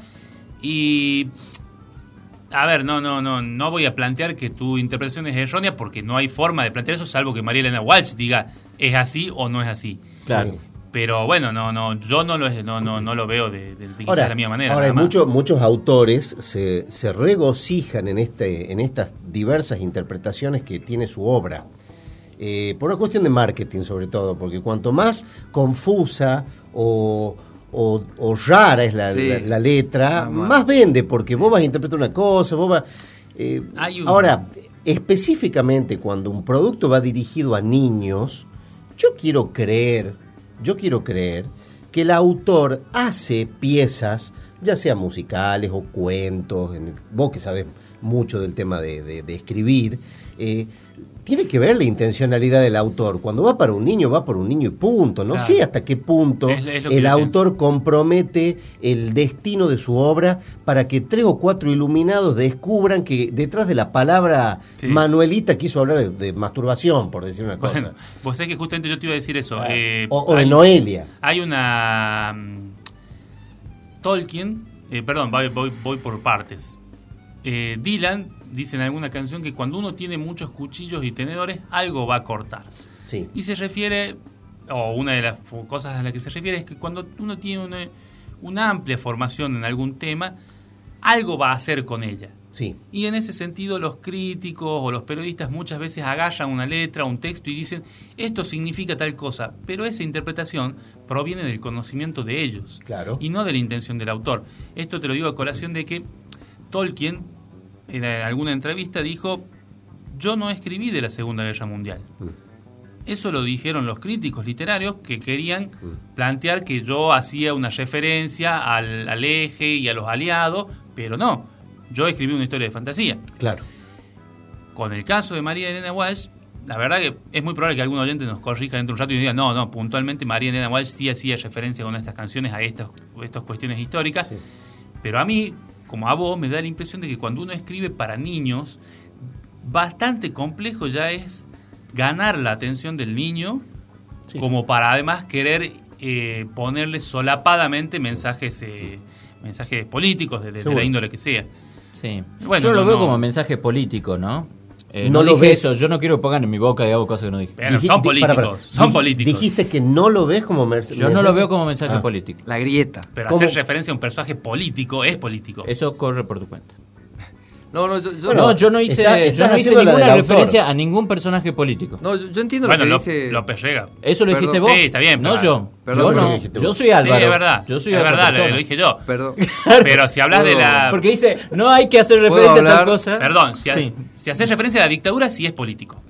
y... A ver, no, no, no, no voy a plantear que tu interpretación es errónea porque no hay forma de plantear eso salvo que María Elena Walsh diga es así o no es así. Claro. Pero bueno, no, no, yo no lo, no, no, no lo veo de, de- de quizás Ahora, de la misma manera. ahora muchos muchos autores se, se regocijan en, este, en estas diversas interpretaciones que tiene su obra. Eh, por una cuestión de marketing sobre todo, porque cuanto más confusa o, o- o rara es la, Sí. la- la letra, Más vende, porque vos vas a interpretar una cosa, vos vas... eh, Hay un- Ahora, específicamente cuando un producto va dirigido a niños, yo quiero creer, yo quiero creer que el autor hace piezas, ya sea musicales o cuentos, en el- vos que sabes mucho del tema de, de- de escribir, eh, tiene que ver la intencionalidad del autor. Cuando va para un niño, va por un niño y punto. No Claro. sé hasta qué punto Es- es el autor compromete el destino de su obra para que tres o cuatro iluminados descubran que detrás de la palabra Sí. Manuelita quiso hablar de, de masturbación, por decir una cosa. Bueno, vos sabés que justamente yo te iba a decir eso. eh, o, o de Noelia. Hay una. mm, Tolkien, eh, perdón, voy, voy- voy por partes. Eh, Dylan dice en alguna canción que cuando uno tiene muchos cuchillos y tenedores, algo va a cortar. Sí. Y se refiere, o una de las cosas a las que se refiere es que cuando uno tiene una, una amplia formación en algún tema, algo va a hacer con ella. Sí. Y en ese sentido los críticos o los periodistas muchas veces agallan una letra, un texto y dicen, esto significa tal cosa, pero esa interpretación proviene del conocimiento de ellos Claro. y no de la intención del autor. Esto te lo digo a colación de que Tolkien en alguna entrevista dijo, yo no escribí de la Segunda Guerra Mundial. Eso lo dijeron los críticos literarios que querían plantear que yo hacía una referencia al, al eje y a los aliados, pero no, yo escribí una historia de fantasía. Claro. Con el caso de María Elena Walsh, la verdad que es muy probable que algún oyente nos corrija dentro de un rato y nos diga, no, no, puntualmente María Elena Walsh sí hacía referencia con estas canciones a estas, estas cuestiones históricas, pero a mí, como a vos, me da la impresión de que cuando uno escribe para niños, bastante complejo ya es ganar la atención del niño, como para además querer eh, ponerle solapadamente mensajes, eh, mensajes políticos, de, de- la índole que sea. Sí. Bueno, yo lo no, veo no. como mensaje político, ¿no? Eh, No no, lo dije ves. eso, yo no quiero que pongan en mi boca y hago cosas que no dije. Pero son políticos, para, para. son Dij- políticos. Dijiste que no lo ves como mer- Yo no lo mensaje- veo como mensaje Ah. político. La grieta. Pero ¿Cómo? hacer referencia a un personaje político es político. Eso corre por tu cuenta. No, no, yo, yo- Bueno, no, yo no hice, está- yo no hice ninguna autor. referencia a ningún personaje político. no, yo, yo entiendo bueno, lo que dice. López Rega. Eso lo Perdón. dijiste vos. Sí, está bien, No yo. Perdón, yo no. lo Yo soy Álvaro. Sí, es verdad. Yo soy es verdad, lo, persona. lo dije yo. Perdón. Pero si hablas de la. Porque dice, no hay que hacer ¿Puedo referencia a tal cosa. Perdón, si, ha- Sí. si haces referencia a la dictadura, sí es político.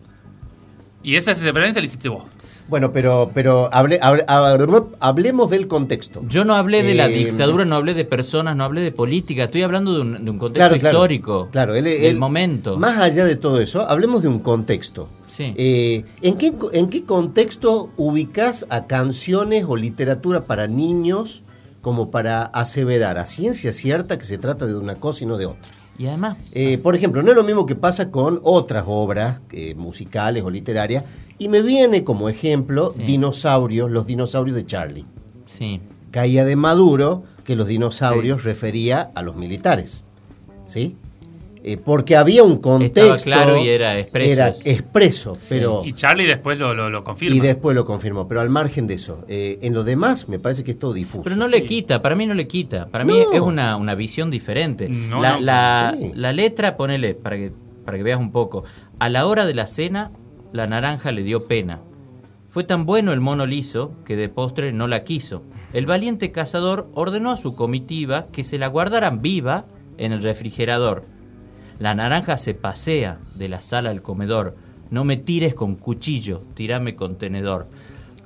Y esa referencia la hiciste vos. Bueno, pero, pero hable- hable- hable- hablemos del contexto. Yo no hablé de la Eh, dictadura, no hablé de personas, no hablé de política. Estoy hablando de un, de un contexto Claro, histórico. Claro, él- del él- momento. Más allá de todo eso, hablemos de un contexto. Sí. Eh, ¿en, qué, ¿En qué contexto ubicás a canciones o literatura para niños como para aseverar a ciencia cierta que se trata de una cosa y no de otra? Y además, Eh, por ejemplo, no es lo mismo que pasa con otras obras eh, musicales o literarias, y me viene como ejemplo Sí. dinosaurios, los dinosaurios de Charlie. sí. Caía de Maduro que los dinosaurios refería a los militares. ¿Sí? Eh, porque había un contexto. Estaba claro y era expreso. Era expreso, pero. Y Charlie después lo, lo, lo confirma. Y después lo confirmó. Pero al margen de eso, eh, en lo demás me parece que es todo difuso. Pero no le quita, para mí no le quita. Para mí es una, una visión diferente. No, la, no, la- sí. la letra, ponele, para que, para que veas un poco. A la hora de la cena, la naranja le dio pena. Fue tan bueno el mono liso que de postre no la quiso. El valiente cazador ordenó a su comitiva que se la guardaran viva en el refrigerador. La naranja se pasea de la sala al comedor. No me tires con cuchillo, tirame con tenedor.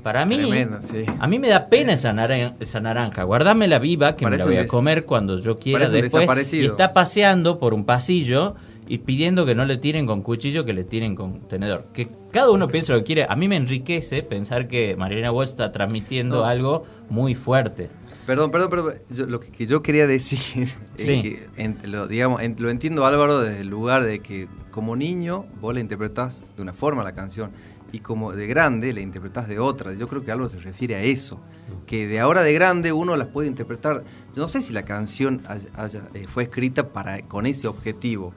Para mí, Tremendo, sí. a mí me da pena esa, naran- esa naranja. Guardámela viva, que me la voy a comer cuando yo quiera después. Y está paseando por un pasillo y pidiendo que no le tiren con cuchillo, que le tiren con tenedor. Que cada uno piensa lo que quiere. A mí me enriquece pensar que Mariana Walsh está transmitiendo No. algo muy fuerte. Perdón, perdón, perdón. Yo- lo que, yo quería decir, es Sí. que en- lo, digamos, en- lo entiendo Álvaro desde el lugar de que como niño vos la interpretás de una forma la canción y como de grande la interpretás de otra. Yo creo que Álvaro se refiere a eso, que de ahora de grande uno las puede interpretar. Yo no sé si la canción haya- haya, eh, fue escrita para con ese objetivo.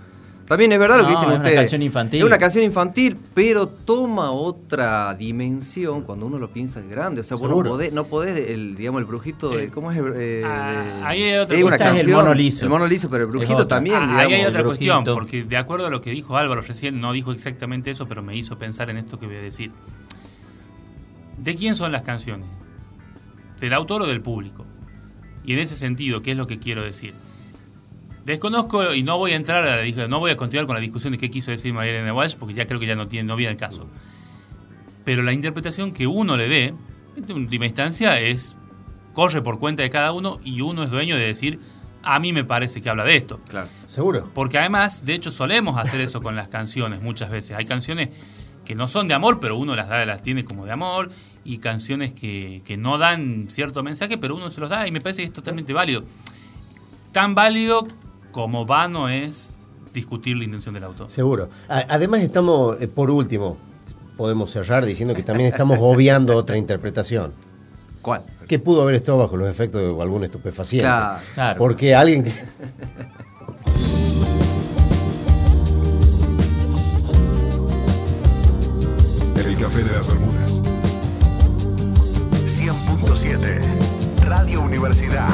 También es verdad lo que No, dicen es una ustedes. canción infantil. Es una canción infantil, pero toma otra dimensión cuando uno lo piensa de grande. O sea, vos no podés, no podés el, digamos, el brujito de. ¿Cómo es? Eh, Ah, ahí hay otra una cuestión. El canción, mono liso. El mono liso, pero el brujito también. Ah, digamos. ahí hay otra el cuestión, porque de acuerdo a lo que dijo Álvaro recién, no dijo exactamente eso, pero me hizo pensar en esto que voy a decir. ¿De quién son las canciones? ¿Del autor o del público? Y en ese sentido, ¿qué es lo que quiero decir? Desconozco y no voy a entrar a la, no voy a continuar con la discusión de qué quiso decir María Elena Walsh porque ya creo que ya no tiene no viene el caso. Pero la interpretación que uno le dé, en última instancia, es corre por cuenta de cada uno y uno es dueño de decir a mí me parece que habla de esto. Claro. Seguro. Porque además, de hecho, solemos hacer eso con las canciones muchas veces. Hay canciones que no son de amor, pero uno las da, las tiene como de amor, y canciones que, que no dan cierto mensaje, pero uno se los da, y me parece que es totalmente válido. Tan válido como vano es discutir la intención del autor. Seguro. Además estamos, eh, por último, podemos cerrar diciendo que también estamos obviando otra interpretación. ¿Cuál? Que pudo haber estado bajo los efectos de algún estupefaciente. Claro. Claro. Porque alguien que... El café de las Bermudas. 100.7 Radio Universidad.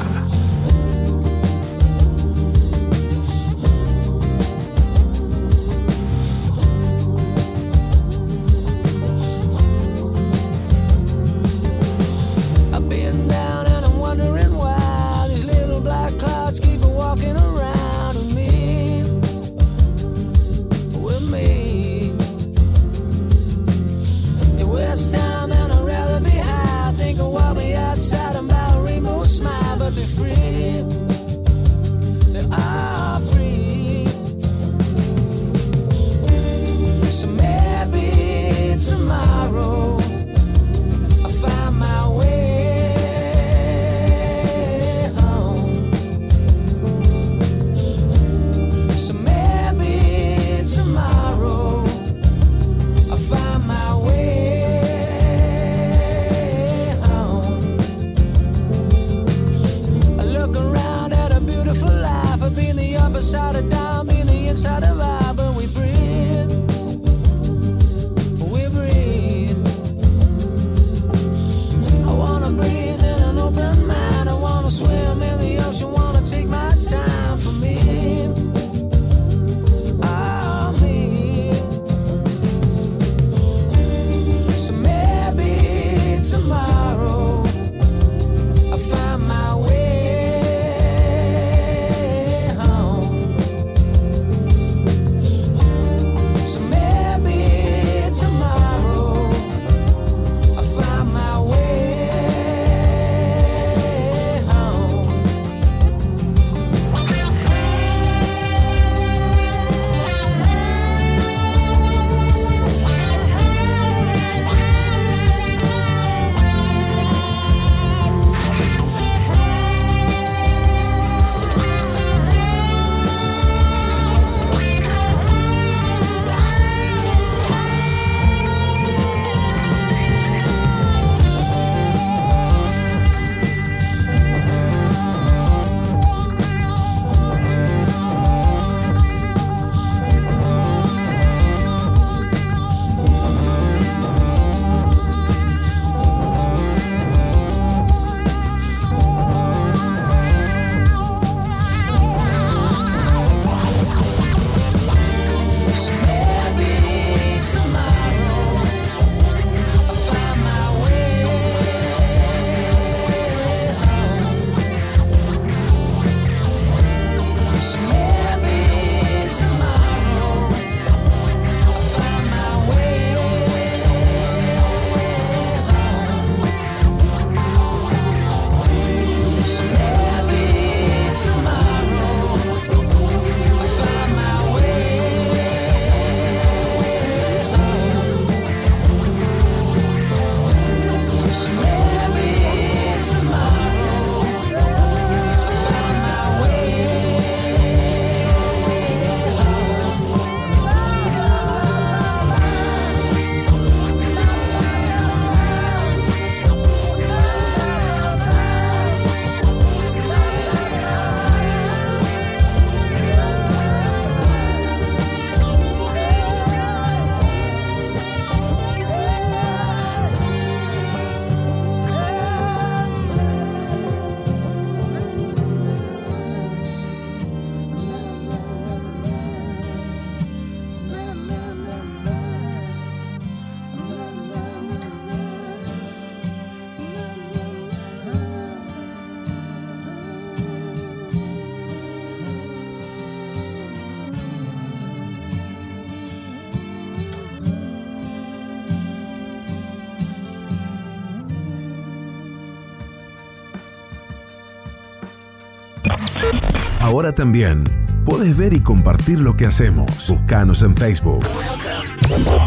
Ahora también podés ver y compartir lo que hacemos. Buscanos en Facebook.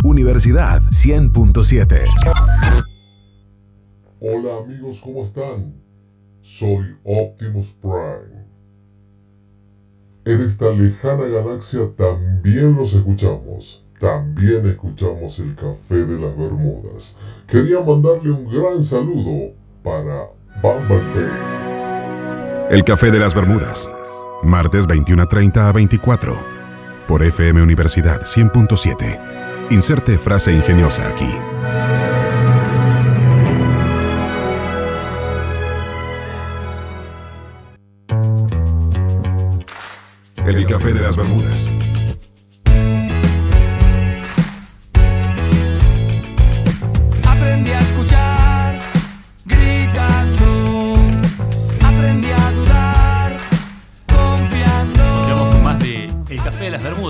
Universidad 100.7. Hola amigos, ¿cómo están? Soy Optimus Prime. En esta lejana galaxia también los escuchamos. También escuchamos el Café de las Bermudas. Quería mandarle un gran saludo para Bumblebee. El Café de las Bermudas. Martes 21.30 a 24. Por FM Universidad 100.7. Inserte frase ingeniosa aquí. El Café de las Bermudas.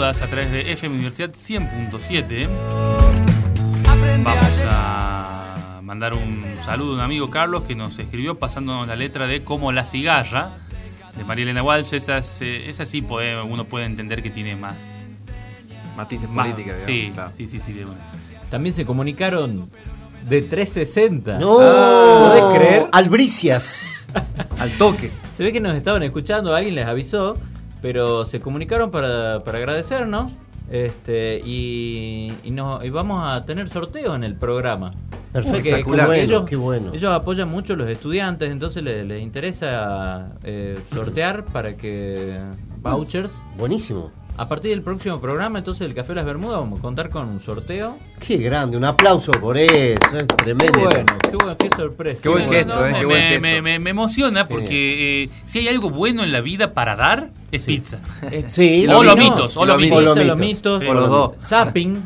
A través de FM Universidad 100.7. Vamos a mandar un saludo a un amigo Carlos que nos escribió pasándonos la letra de Como la cigarra de María Elena Walsh. Esa, es, eh, esa sí puede- uno puede entender que tiene más... Matices más- políticas, Sí, claro. sí, sí, sí, de una. También se comunicaron de 360. No, ¿Podés creer? Albricias. Al toque. Se ve que nos estaban escuchando, alguien les avisó, pero se comunicaron para, para agradecernos. Este, y, y, no- y vamos a tener sorteos en el programa. Perfecto, Porque qué como bueno, ellos, qué bueno. ellos apoyan mucho a los estudiantes, entonces les, les interesa eh, sortear para que vouchers. Buenísimo. A partir del próximo programa, entonces el Café de las Bermudas, vamos a contar con un sorteo. Qué grande, un aplauso por eso, es tremendo. Qué bueno, qué bueno, qué sorpresa. Qué buen gesto, eh, qué buen gesto. me- me- me emociona porque eh, si hay algo bueno en la vida para dar, es pizza. Sí, O lo lomitos, o lo lomitos. Pizza, Lomitos. O los dos. Zapping.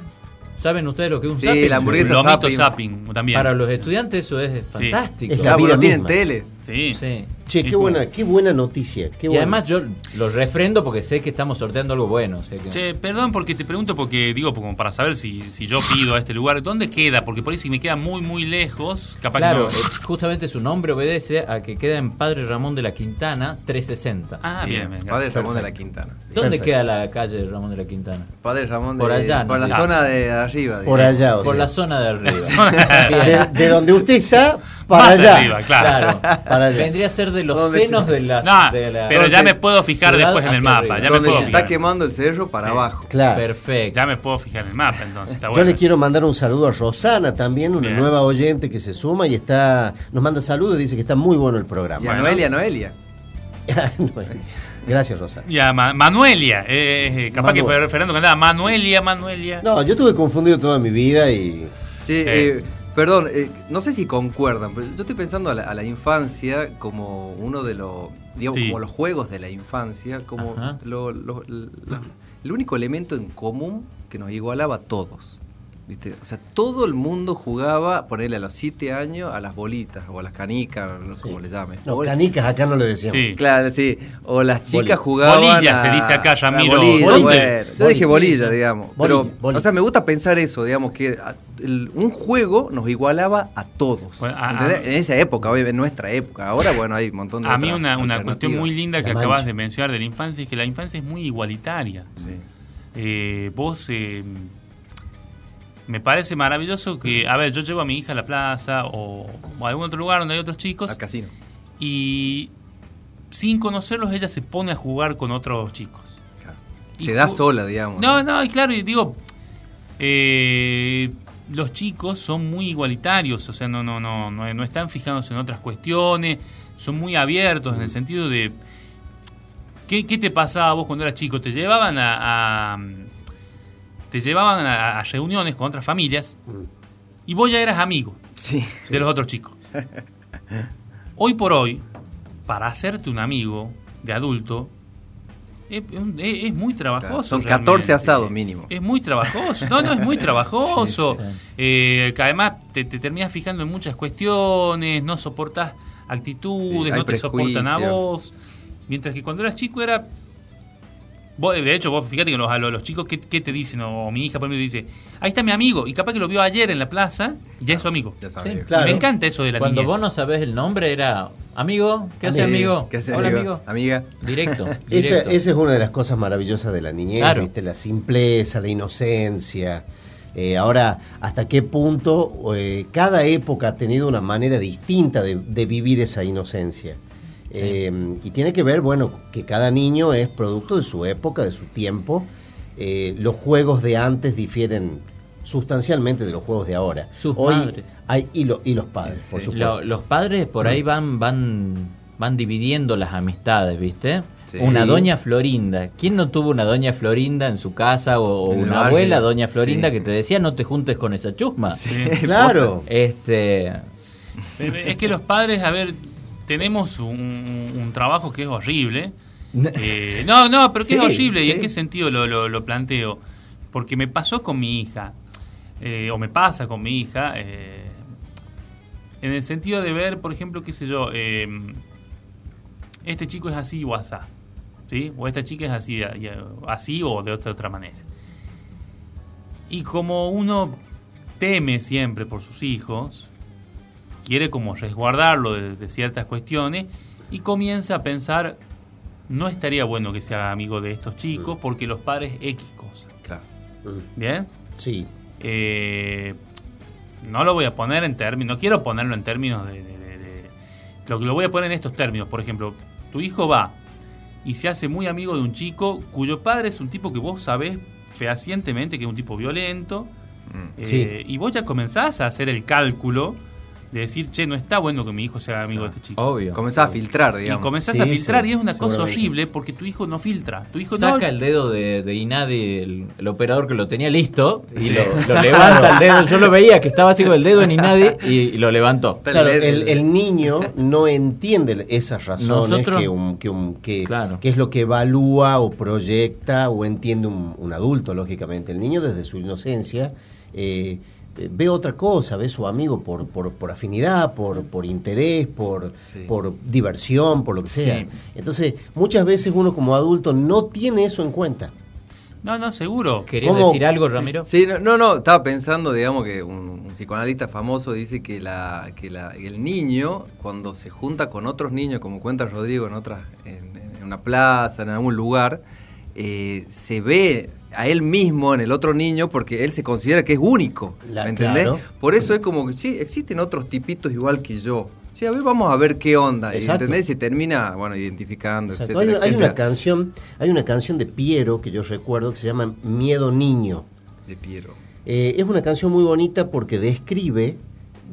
¿Saben ustedes lo que es un Sí, zapping? la hamburguesa Lomito zapping. zapping también. Para los estudiantes eso es fantástico. Es la Claro, vida tienen tele. Sí. Sí. Che, qué buena, qué buena noticia. Qué Y buena. además yo lo refrendo porque sé que estamos sorteando algo bueno. o sea que- Che, perdón porque te pregunto porque digo como para saber si, si yo pido a este lugar, ¿dónde queda? Porque por ahí si me queda muy muy lejos, capaz Claro, que eh, no. justamente su nombre obedece a que queda en Padre Ramón de la Quintana 360. Ah, bien, bien. Padre gracias. Ramón de la Quintana. ¿Dónde perfecto. queda la calle Ramón de la Quintana? Padre Ramón de Por allá, Por ¿no? la Ah. zona de arriba. Por allá, o Por sea. la zona de arriba. de, de donde usted está, para Más allá. arriba, claro. Claro, Para allá. vendría a ser de los ¿Dónde senos se- de la, No, de la pero ya me puedo fijar después en el mapa. Ya me puedo se está fijar. quemando el cerro para Sí. abajo. Claro. Perfecto. Ya me puedo fijar en el mapa, entonces. Está Yo bueno. le quiero mandar un saludo a Rosana también, una Bien. nueva oyente que se suma y está nos manda saludos y dice que está muy bueno el programa. Y a Bueno. Noelia, Noelia. Gracias, Rosana. Y a Ma- Manuelia. eh, eh, capaz que Manuel. fue Fernando que andaba. Manuelia, Manuelia. No, yo estuve confundido toda mi vida y Sí, eh, perdón, eh, no sé si concuerdan, pero yo estoy pensando a la, a la infancia como uno de los, digamos, Sí. como los juegos de la infancia, como lo- lo- la- el único elemento en común que nos igualaba a todos. ¿Viste? O sea, todo el mundo jugaba, ponerle a los 7 años, a las bolitas o a las canicas, no sé cómo le llames. no, canicas acá no le decíamos. Sí. Claro, sí. O las chicas Bolilla. jugaban. Bolilla, a- se dice acá, a Ramiro. bolilla, ¿Dónde? bueno. Yo Bolilla. dije bolilla, digamos. Pero, Bolilla, bolilla. o sea, me gusta pensar eso, digamos, que a- el- un juego nos igualaba a todos. Bueno, a- ¿entendés? a- en esa época, obvio, en nuestra época. Ahora, bueno, hay un montón de. A mí una, una cuestión muy linda que acabas de mencionar de la infancia es que la infancia es muy igualitaria. Sí. Eh, vos, eh, me parece maravilloso que, a ver, yo llevo a mi hija a la plaza o, o a algún otro lugar donde hay otros chicos Al casino. y sin conocerlos ella se pone a jugar con otros chicos. Claro. Y Se da sola, digamos. No, no, y claro, y digo, eh, los chicos son muy igualitarios, o sea, no, no, no, no, no están fijándose en otras cuestiones, son muy abiertos en el sentido de... ¿Qué, qué te pasaba a vos cuando eras chico? Te llevaban a... a- te llevaban a, a reuniones con otras familias y vos ya eras amigo Sí. de los otros chicos. Hoy por hoy, para hacerte un amigo de adulto, es, es- es muy trabajoso. Son realmente. 14 asados mínimo. Es muy trabajoso. No, no, es muy trabajoso. Sí, sí. Eh, que además te, te terminas fijando en muchas cuestiones, no soportas actitudes, no te soportan a vos. Mientras que cuando eras chico era. Vos, de hecho, vos fíjate que los, a los, los chicos, ¿qué, qué te dicen? O mi hija, por ejemplo, dice: Ahí está mi amigo. Y capaz que lo vio ayer en la plaza y ya es su amigo. Ya Sí, sabes. Claro. Me encanta eso de la Cuando niñez. vos no sabés el nombre era Amigo, ¿qué hace Amigo. amigo? ¿Qué hace, Hola, amigo? amigo. Amiga. Directo. Esa, directo. esa es una de las cosas maravillosas de la niñez, Claro. ¿viste? la simpleza, la inocencia. Eh, ahora, ¿hasta qué punto eh, cada época ha tenido una manera distinta de, de vivir esa inocencia? Eh, y tiene que ver, bueno, que cada niño es producto de su época, de su tiempo. Eh, los juegos de antes difieren sustancialmente de los juegos de ahora. Sus Hoy madres. hay- y, lo- y los padres, por supuesto. Lo- los padres por ahí van, van, van dividiendo las amistades, ¿viste? Sí. Una Sí. doña Florinda. ¿Quién no tuvo una doña Florinda en su casa o, una barrio. abuela doña Florinda Sí. que te decía no te juntes con esa chusma? Claro. Este, Es que los padres, a ver, tenemos un, un trabajo que es horrible. Eh, no, no, pero que es Sí, horrible. ¿Y en qué sentido lo, lo- lo planteo? Porque me pasó con mi hija, eh, o me pasa con mi hija, eh, en el sentido de ver, por ejemplo, qué sé yo, este chico es así o asá, ¿sí? O esta chica es así, así o de otra, otra manera. Y como uno teme siempre por sus hijos, quiere como resguardarlo de, de ciertas cuestiones y comienza a pensar, no estaría bueno que sea amigo de estos chicos porque los padres X cosas. Claro. ¿Bien? Sí. Eh, no lo voy a poner en términos, no quiero ponerlo en términos de, de- de- de- lo que lo voy a poner en estos términos. Por ejemplo, tu hijo va y se hace muy amigo de un chico cuyo padre es un tipo que vos sabés fehacientemente que es un tipo violento. eh, Sí. Y vos ya comenzás a hacer el cálculo de decir, che, no está bueno que mi hijo sea amigo de este chico. obvio. Comenzás a filtrar, Y digamos. comenzás Sí, a filtrar sí, y es una cosa horrible porque tu hijo no filtra. Tu hijo Saca no, el dedo de, de Inadi, el, el operador que lo tenía listo, y lo, lo levanta el dedo. Yo lo veía que estaba así con el dedo en Inadi y, y lo levantó. Claro, el- niño no entiende esas razones Nosotros- que, un, que, un- que, Claro. que es lo que evalúa o proyecta o entiende un, un adulto, lógicamente. El niño desde su inocencia eh, ve otra cosa, ve su amigo por, por, por afinidad, por, por interés, por, Sí. por diversión, por lo que sea. Sí. Entonces, muchas veces uno como adulto no tiene eso en cuenta. no, no, seguro. ¿Querías ¿Cómo? decir algo, Ramiro? Sí, no, no, no, estaba pensando, digamos, que un, un psicoanalista famoso dice que, la, que la- el niño, cuando se junta con otros niños, como cuenta Rodrigo en otras, en, en una plaza, en algún lugar, eh, se ve a él mismo en el otro niño porque él se considera que es único. La- ¿Me entendés? claro. Por eso es como que sí, existen otros tipitos igual que yo. Sí, a ver, vamos a ver qué onda. Exacto. ¿Entendés? Y se termina, bueno, identificando, etcétera, Hay, hay una canción, hay una canción de Piero que yo recuerdo que se llama Miedo Niño. De Piero. Eh, es una canción muy bonita porque describe,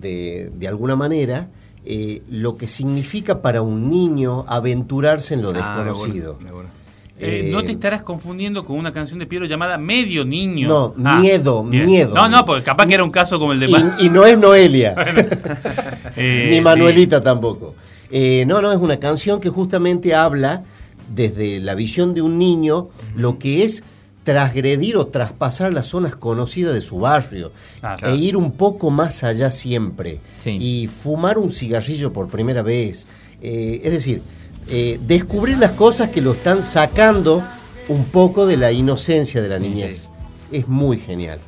de, de alguna manera, eh, lo que significa para un niño aventurarse en lo Ah, me desconocido. bueno, me bueno. Eh, Eh, no te estarás confundiendo con una canción de Piero llamada Medio Niño. No, Ah, miedo, bien. miedo. No, no, porque capaz que era un caso como el de... Y, y no es Noelia, Eh, ni. Manuelita tampoco. Eh, no, no, es una canción que justamente habla desde la visión de un niño lo que es transgredir o traspasar las zonas conocidas de su barrio Ah, e ir un poco más allá siempre Sí. y fumar un cigarrillo por primera vez. Eh, es decir, eh, descubrir las cosas que lo están sacando un poco de la inocencia de la niñez. Es muy genial.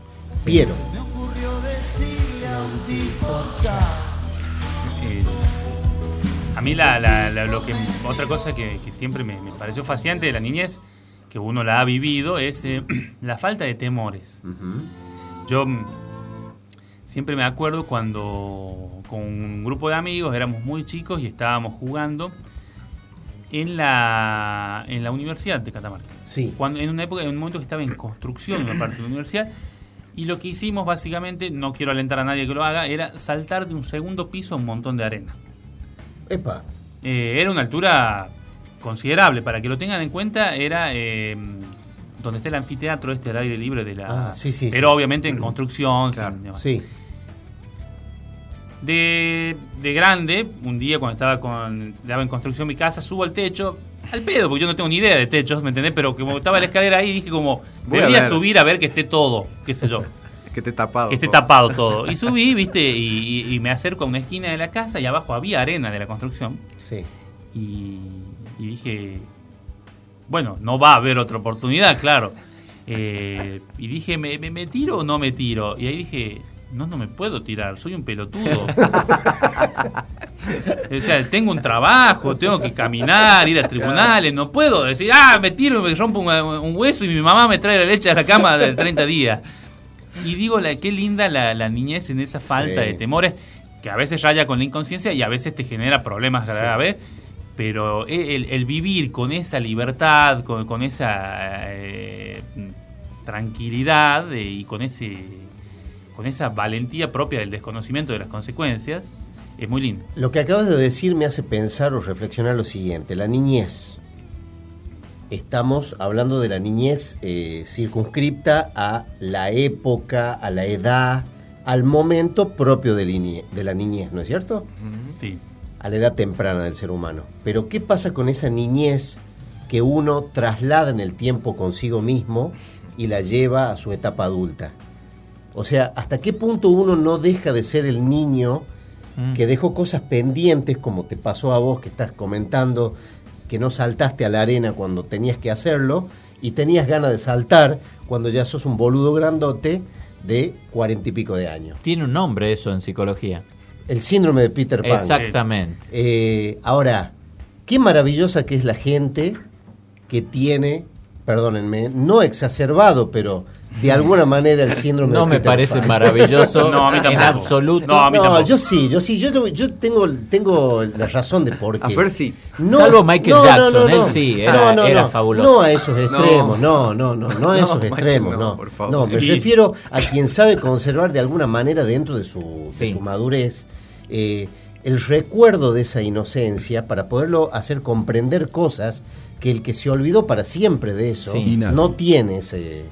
Piero. Eh, a mí la, la- la- lo que otra cosa que, que siempre me, me pareció fascinante de la niñez, que uno la ha vivido, es eh, la falta de temores. Yo mm, siempre me acuerdo cuando con un grupo de amigos éramos muy chicos y estábamos jugando en la, en la Universidad de Catamarca. Sí. Cuando, en una época, en un momento que estaba en construcción una parte de la universidad. Y lo que hicimos básicamente, no quiero alentar a nadie que lo haga, era saltar de un segundo piso a un montón de arena. Epa. Eh, era una altura considerable, para que lo tengan en cuenta, era eh, donde está el anfiteatro este al aire libre de la... Ah, sí, sí, pero sí. obviamente en construcción. Claro. sin. Sí. De, de grande, un día cuando estaba con, estaba en construcción mi casa, subo al techo, al pedo, porque yo no tengo ni idea de techos, ¿me entendés? Pero como estaba la escalera ahí, dije como, Voy debería subir a ver que esté todo, qué sé yo, Que esté tapado. que esté todo. tapado todo. Y subí, viste, y, y- y me acerco a una esquina de la casa y abajo había arena de la construcción. Sí. Y, y dije, bueno, no va a haber otra oportunidad, claro. Eh, y dije, ¿me, me, me tiro o no me tiro? Y ahí dije, no, no me puedo tirar, soy un pelotudo. O sea, tengo un trabajo, tengo que caminar, ir a tribunales, no puedo decir, ah, me tiro, me rompo un, un hueso y mi mamá me trae la leche a la cama de 30 días. Y digo, la, qué linda la, la niñez en esa falta Sí. de temores, que a veces raya con la inconsciencia y a veces te genera problemas graves, pero el, el vivir con esa libertad, con, con esa eh, tranquilidad eh, y con ese con esa valentía propia del desconocimiento de las consecuencias, es muy lindo. Lo que acabas de decir me hace pensar o reflexionar lo siguiente, la niñez. Estamos hablando de la niñez eh, circunscripta a la época, a la edad, al momento propio de, de la niñez, ¿no es cierto? Sí. A la edad temprana del ser humano. Pero ¿qué pasa con esa niñez que uno traslada en el tiempo consigo mismo y la lleva a su etapa adulta? O sea, ¿hasta qué punto uno no deja de ser el niño que dejó cosas pendientes, como te pasó a vos que estás comentando, que no saltaste a la arena cuando tenías que hacerlo y tenías ganas de saltar cuando ya sos un boludo grandote de cuarenta y pico de años? Tiene un nombre eso en psicología. El síndrome de Peter Pan. Exactamente. Eh, ahora, qué maravillosa que es la gente que tiene, perdónenme, no exacerbado, pero de alguna manera el síndrome No de me Peter parece Pan. maravilloso No, a mí en tampoco. absoluto. No, a mí tampoco. yo sí, yo sí, yo, yo tengo, tengo la razón de por qué. A ver si. Salvo Michael Jackson, él sí, era- era fabuloso. No a esos extremos, No. no, no, no, no, a No, esos Michael, extremos, no, no. por favor. No, me Y- refiero a quien sabe conservar de alguna manera dentro de su, de Sí. su madurez eh, el recuerdo de esa inocencia para poderlo hacer comprender cosas que el que se olvidó para siempre de eso Sí. no tiene ese,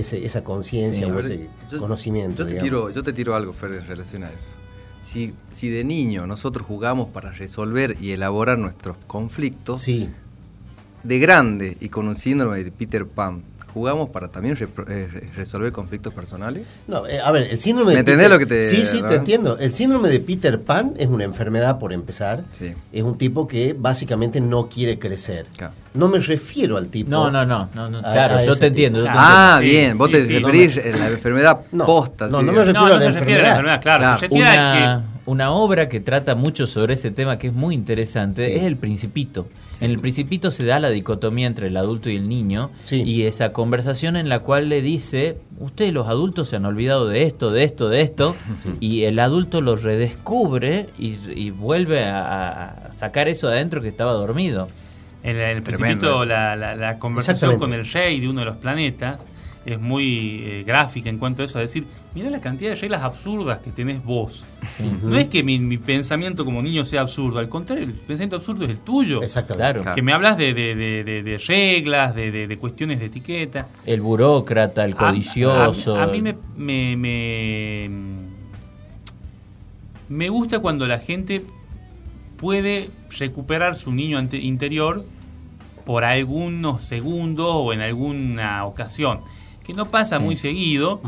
ese- esa conciencia Sí, o ese yo- conocimiento. Yo te, digamos. tiro, yo te tiro algo, Fer, en relación a eso. Si, si de niño nosotros jugamos para resolver y elaborar nuestros conflictos, de grande y con un síndrome de Peter Pan, ¿jugamos para también eh, re- resolver conflictos personales? No, eh, a ver, el síndrome ¿Me de entendés Peter- lo que te- Sí, sí, no? te entiendo. El síndrome de Peter Pan es una enfermedad por empezar. Sí. Es un tipo que básicamente no quiere crecer. No me refiero al tipo. No, no, no, no, no, a- claro, a yo te entiendo, tipo. yo te Ah, entiendo. bien, vos te referís a la enfermedad posta. no, sí, no me refiero a la enfermedad. claro, se refiere a Una, una obra que trata mucho sobre ese tema que es muy interesante Sí. es El Principito. En El Principito se da la dicotomía entre el adulto y el niño y esa conversación en la cual le dice, ustedes los adultos se han olvidado de esto, de esto, de esto, y el adulto lo redescubre y, y vuelve a, a sacar eso de adentro que estaba dormido. En el principito la, la- la conversación con el rey de uno de los planetas es muy eh, gráfica en cuanto a eso, a decir, mira la cantidad de reglas absurdas que tenés vos. No es que mi, mi pensamiento como niño sea absurdo, al contrario, el pensamiento absurdo es el tuyo. Exactamente. Claro. Que me hablas de, de- de- de- de reglas, de, de- de cuestiones de etiqueta. El burócrata, el A- codicioso. A, a mí me, me, me, me gusta cuando la gente puede recuperar su niño ante- interior por algunos segundos o en alguna ocasión. Que no pasa Sí. muy seguido,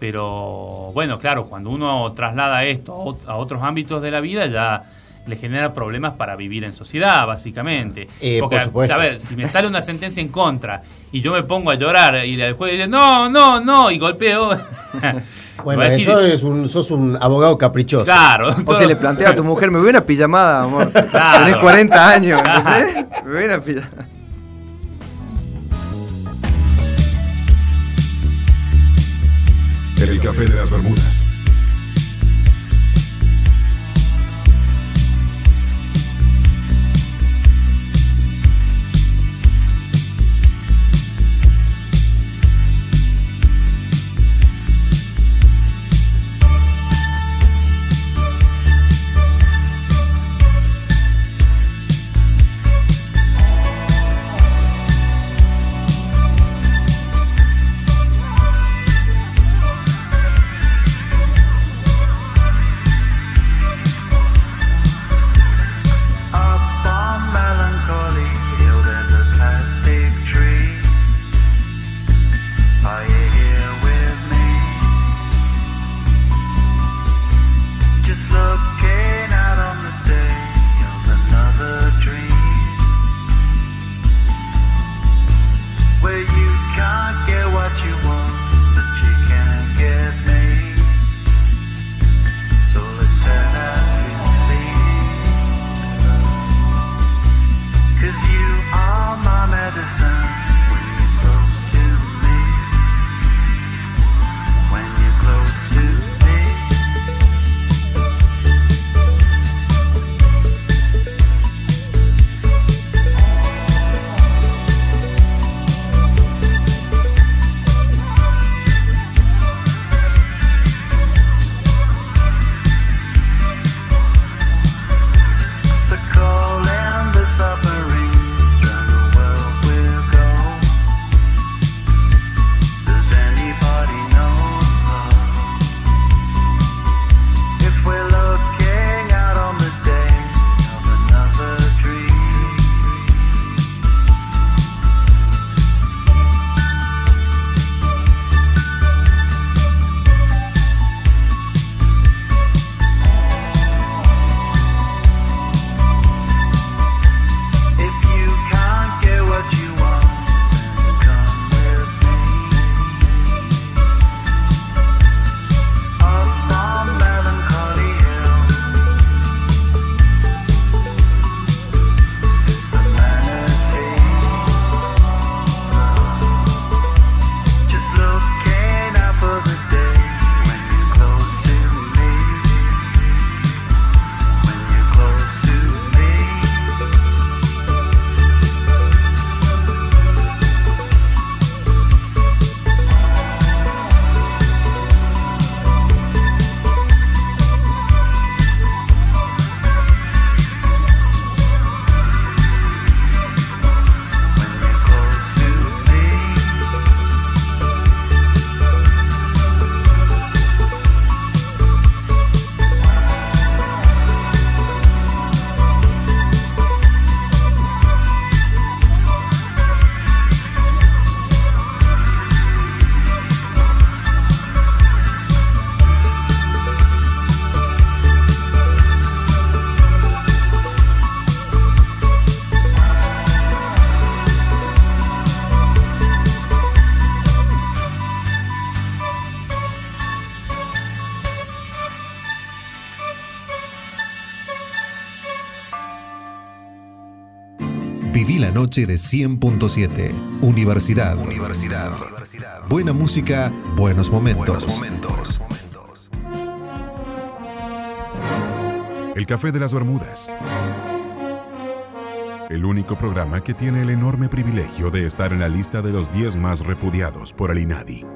pero bueno, claro, cuando uno traslada esto a ot- a otros ámbitos de la vida ya le genera problemas para vivir en sociedad, básicamente. Eh, Porque, por supuesto. a ver, si me sale una sentencia en contra y yo me pongo a llorar y el juez dice, no, no, no, y golpeo. Bueno, decir, eso es un, sos un abogado caprichoso. Claro. O se le plantea a tu mujer, me voy a una pijamada, amor. Claro. Tenés 40 años, ¿entendés? Me voy a una pijamada. Café de las Bermudas. de 100.7. Universidad. Universidad. Buena música, buenos momentos. El Café de las Bermudas. El único programa que tiene el enorme privilegio de estar en la lista de los 10 más repudiados por el INADI.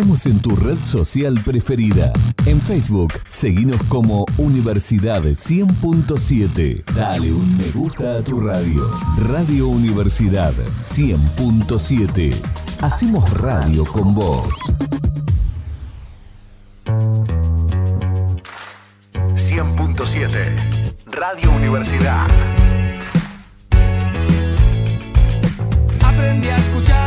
Estamos en tu red social preferida. En Facebook, seguinos como Universidad 100.7. Dale un me gusta a tu radio. Radio Universidad 100.7. Hacemos radio con vos. 100.7 Radio Universidad. Aprendí a escuchar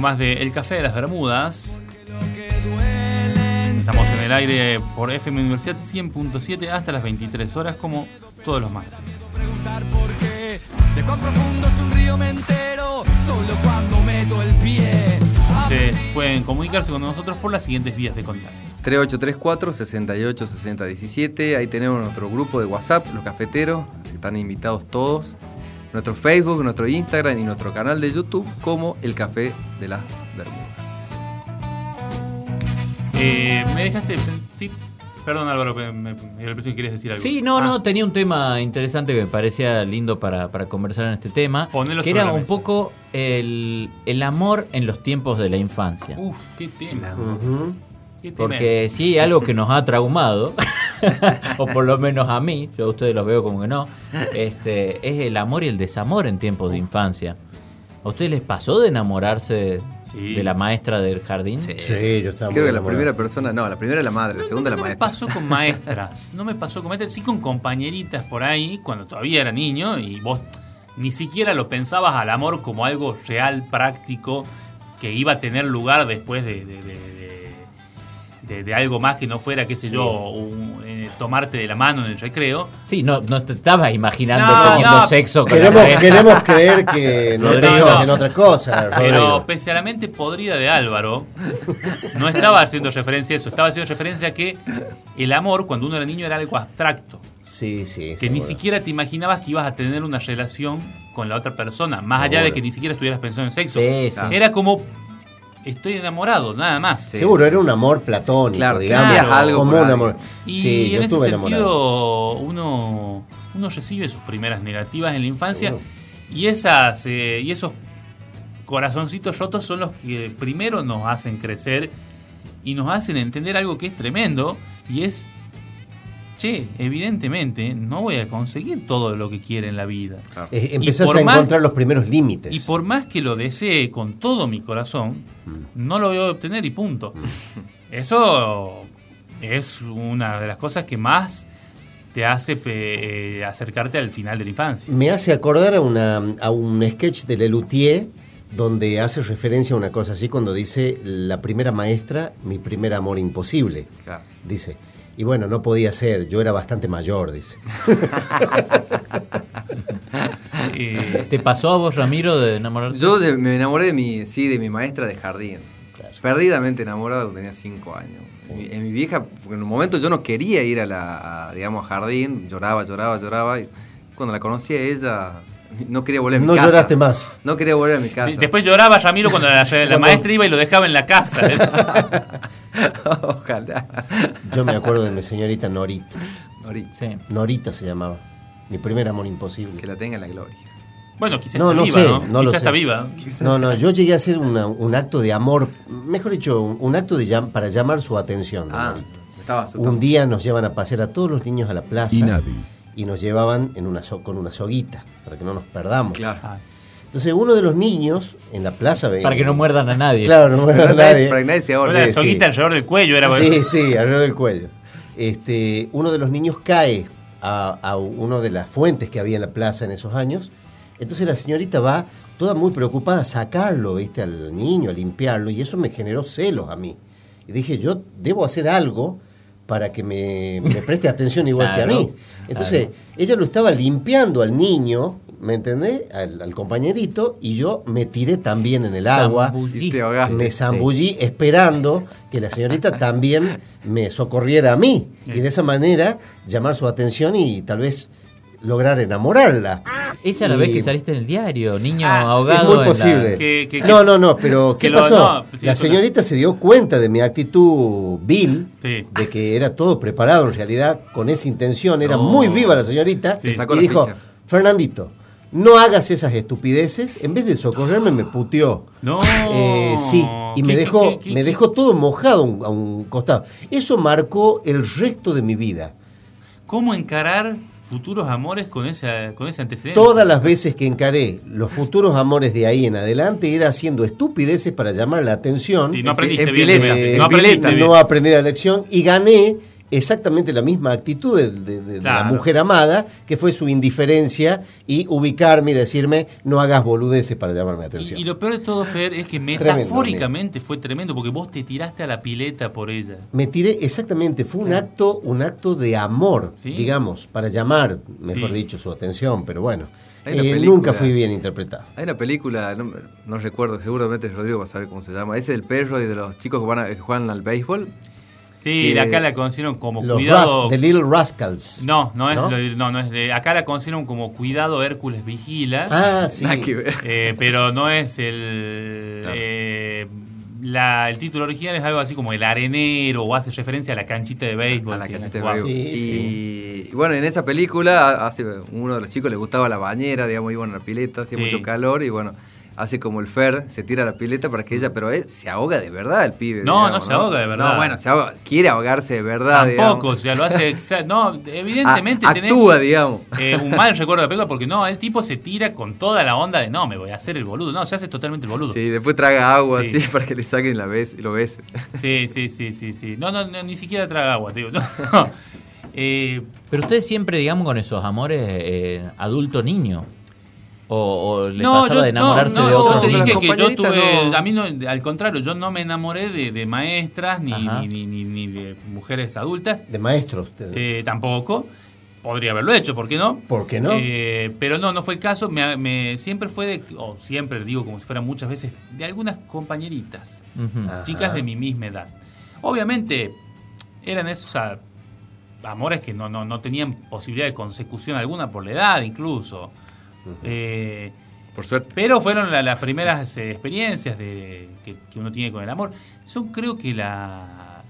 más de El Café de las Bermudas. Estamos en el aire por FM Universidad 100.7 hasta las 23 horas, como todos los martes. Ustedes pueden comunicarse con nosotros por las siguientes vías de contacto. 3834 68 60 17. Ahí tenemos nuestro grupo de WhatsApp, los cafeteros. Así que están invitados todos. Nuestro Facebook, nuestro Instagram y nuestro canal de YouTube como El Café de las Bermudas. Eh, me dejaste. Sí, perdón Álvaro, me, me, me dio la impresión que querías decir algo. Sí, no, Ah, no, tenía un tema interesante que me parecía lindo para, para conversar en este tema. Ponelo que sobre era un mesa. poco el, el amor en los tiempos de la infancia. Uf, qué tema. Qué tema. Porque sí, hay algo que nos ha traumado, o por lo menos a mí, yo a ustedes los veo como que no, este, es el amor y el desamor en tiempos de infancia. ¿A ustedes les pasó de enamorarse Sí. de la maestra del jardín? Sí, yo estaba Creo muy que la primera persona, no, la primera es la madre, la segunda no, es la no me maestra. pasó con maestras, no me pasó con maestras, sí con compañeritas por ahí, cuando todavía era niño y vos ni siquiera lo pensabas al amor como algo real, práctico, que iba a tener lugar después de, de- de- de- de- algo más que no fuera, qué sé yo, un- eh, tomarte de la mano en el recreo. Sí, no, no te estabas imaginando No, teniendo no. sexo con Queremos, queremos creer que no pensamos en otra cosa, Pero Rodrigo. pese a la mente podrida de Álvaro, no estaba haciendo referencia a eso, estaba haciendo referencia a que el amor cuando uno era niño era algo abstracto. Sí, sí, que ni siquiera te imaginabas que ibas a tener una relación con la otra persona, más allá de que ni siquiera estuvieras pensando en sexo. Sí, sí. Era como estoy enamorado, nada más. Sí. Seguro, era un amor platónico, Claro, digamos. sentías algo como un amor. Y sí, yo en ese estuve sentido enamorado. uno, uno recibe sus primeras negativas en la infancia Seguro. y esas eh, y esos corazoncitos rotos son los que primero nos hacen crecer y nos hacen entender algo que es tremendo y es che, evidentemente no voy a conseguir todo lo que quiero en la vida. Eh, Y empezás a más- encontrar los primeros límites. Y por más que lo desee con todo mi corazón, no lo voy a obtener y punto. Eso es una de las cosas que más te hace eh, acercarte al final de la infancia. Me hace acordar a, una, a un sketch de Lelutier donde hace referencia a una cosa así cuando dice la primera maestra, mi primer amor imposible. Claro. Dice. Y bueno, no podía ser, yo era bastante mayor, dice. ¿Te pasó a vos, Ramiro, de enamorarte? Yo de- me enamoré de mi, sí, de mi maestra de jardín. Perdidamente enamorado cuando tenía 5 años. En, mi, en mi vieja, porque en un momento yo no quería ir a la, a, digamos, a jardín, lloraba, lloraba, lloraba. Y cuando la conocí a ella, no quería volver a mi No casa. lloraste más. No quería volver a mi casa. después lloraba Ramiro cuando la, maestra iba y lo dejaba en la casa. Ojalá. Yo me acuerdo de mi señorita Norita. Ahorita, Sí. Norita se llamaba. Mi primer amor imposible. que la tenga en la gloria. Bueno, quizás No, está no viva, sé, ¿no? no lo quizás está sé. viva. No, no, yo llegué a hacer una- un acto de amor, mejor dicho, un, un acto de llam- para llamar su atención. Ah, Norita. estaba. Un día nos llevan a pasear a todos los niños a la plaza Y nadie. Y nos llevaban en una so- con una soguita para que no nos perdamos. Claro. Ah, Entonces uno de los niños en la plaza Para que no muerdan a nadie. Claro, no muerda a nadie- para que nadie se ahorre. la soguita alrededor del cuello era bueno. Sí, sí, alrededor del cuello. Este, uno de los niños cae a, a una de las fuentes que había en la plaza en esos años. Entonces la señorita va toda muy preocupada a sacarlo, ¿viste? Al niño, a limpiarlo, y eso me generó celos a mí. Y dije, yo debo hacer algo para que me, me preste atención igual que a mí. Entonces, ella lo estaba limpiando al niño, ¿me entendés? Al, al compañerito, y yo me tiré también en el agua. Y te ahogaste. Me zambullí esperando que la señorita también me socorriera a mí. Y de esa manera llamar su atención y tal vez lograr enamorarla. Esa es la Y- vez que saliste en el diario, niño Ah, Es ahogado. muy en la- posible. No, no, no, pero ¿qué lo- pasó? no, sí, la señorita se dio cuenta de mi actitud vil, Sí. de que era todo preparado en realidad con esa intención, era muy viva la señorita, Sí. Sacó y la dijo, ficha. Fernandito, no hagas esas estupideces, en vez de socorrerme me puteó. No. Eh, sí, y me ¿Qué- dejó, qué- qué- me dejó todo mojado a un, a un costado. Eso marcó el resto de mi vida. ¿Cómo encarar futuros amores con, esa, con ese antecedente? Todas las veces que encaré los futuros amores de ahí en adelante era haciendo estupideces para llamar la atención. Sí, no aprendiste bien. Eh, no aprendiste bien. no aprendí la lección y gané exactamente la misma actitud de, de- de- de la mujer amada, que fue su indiferencia y ubicarme y decirme no hagas boludeces para llamarme la atención. Y, y lo peor de todo, Fer, es que Tremendo, metafóricamente fue tremendo porque vos te tiraste a la pileta por ella. Me tiré, exactamente, fue un acto, un acto de amor, Sí. digamos, para llamar, mejor Sí. dicho, su atención, pero bueno, eh, película- nunca fui bien interpretado. Hay una película, no, no recuerdo, seguramente Rodrigo va a saber cómo se llama. Ese del perro y de los chicos que, van a- que juegan al béisbol. Sí, acá la conocieron como Los cuidado. Ras- The Little Rascals. No, no es, ¿No? lo- no, no es de. Acá la conocieron como cuidado Hércules Vigila. Ah, sí. Nada que ver. Eh, pero no es el. Claro. eh, la- el título original es algo así como el arenero o hace referencia a la canchita de béisbol. A la canchita de béisbol. Sí, y, y bueno, en esa película hace uno de los chicos le gustaba la bañera, digamos, iban a la pileta, hacía Sí. mucho calor y bueno, hace como el Fer, se tira a la pileta para que ella, pero él se ahoga de verdad el pibe. No, digamos, no se ahoga de verdad. No, bueno, se ahoga, quiere ahogarse de verdad. Tampoco, o digamos. sea, lo hace. No, evidentemente A- tenés, actúa, digamos. eh, un mal recuerdo de la película porque no, el tipo se tira con toda la onda de no, me voy a hacer el boludo. No, se hace totalmente el boludo. Sí, después traga agua Sí. así para que le saquen la vez, lo ves. Sí, sí, sí, sí, sí. No, no, no, ni siquiera traga agua, te digo. No. Eh, Pero ustedes siempre, digamos, con esos amores eh, adulto-niño. O, o le no, pasaba yo, de enamorarse no, de no, otro yo te dije que yo tuve, no. a mí no, al contrario, yo no me enamoré de, de maestras ni, ni, ni, ni- ni de mujeres adultas, De maestros. de- eh, tampoco. Podría haberlo hecho, ¿por qué no? ¿Por qué no? Eh, pero no, no fue el caso. Me, me- siempre fue de, o siempre digo como si fueran muchas veces, de algunas compañeritas, chicas de mi misma edad. Obviamente eran esos amores que no, no, no tenían posibilidad de consecución alguna por la edad incluso. Eh, Por suerte. pero fueron la- las primeras eh, experiencias de, que, que uno tiene con el amor. Son creo que la...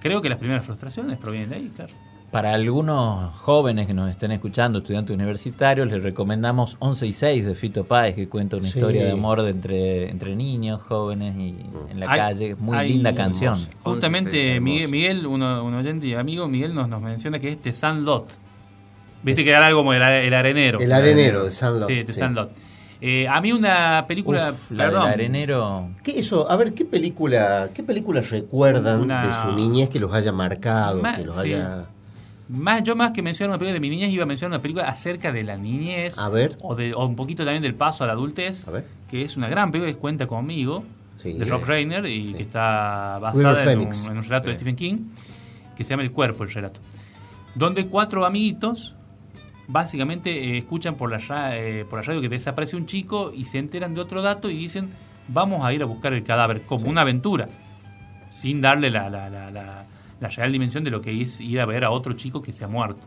Creo que las primeras frustraciones provienen de ahí, claro. Para algunos jóvenes que nos estén escuchando, estudiantes universitarios, les recomendamos 11 y 6 de Fito Páez, que cuenta una Sí. historia de amor de entre, entre niños, jóvenes y en la Hay- calle. Muy hay- linda canción. Justamente Miguel, hermoso. Miguel, uno, un oyente y amigo, Miguel nos, nos menciona que es The Sandlot. Viste que era algo como el, el arenero. El arenero de San Sí, The Sandlot. Eh, a mí una película... Uf, la del perdón, arenero. ¿Qué eso? A ver, ¿qué película, qué películas recuerdan Una- de su niñez que los haya marcado, Ma- que los sí. haya... Más, yo más que mencionar una película de mi niñez, iba a mencionar una película acerca de la niñez. A ver. O, de, o un poquito también del paso a la adultez. A ver. Que es una gran película que cuenta conmigo. Sí. de Rob Reiner y Sí. que está basada en un, Phoenix. en un relato de Sí. Stephen King. Que se llama El cuerpo, el relato. Donde cuatro amiguitos básicamente eh, escuchan por la, eh, por la radio que desaparece un chico y se enteran de otro dato y dicen vamos a ir a buscar el cadáver como una aventura sin darle la, la- la- la- la real dimensión de lo que es ir a ver a otro chico que se ha muerto.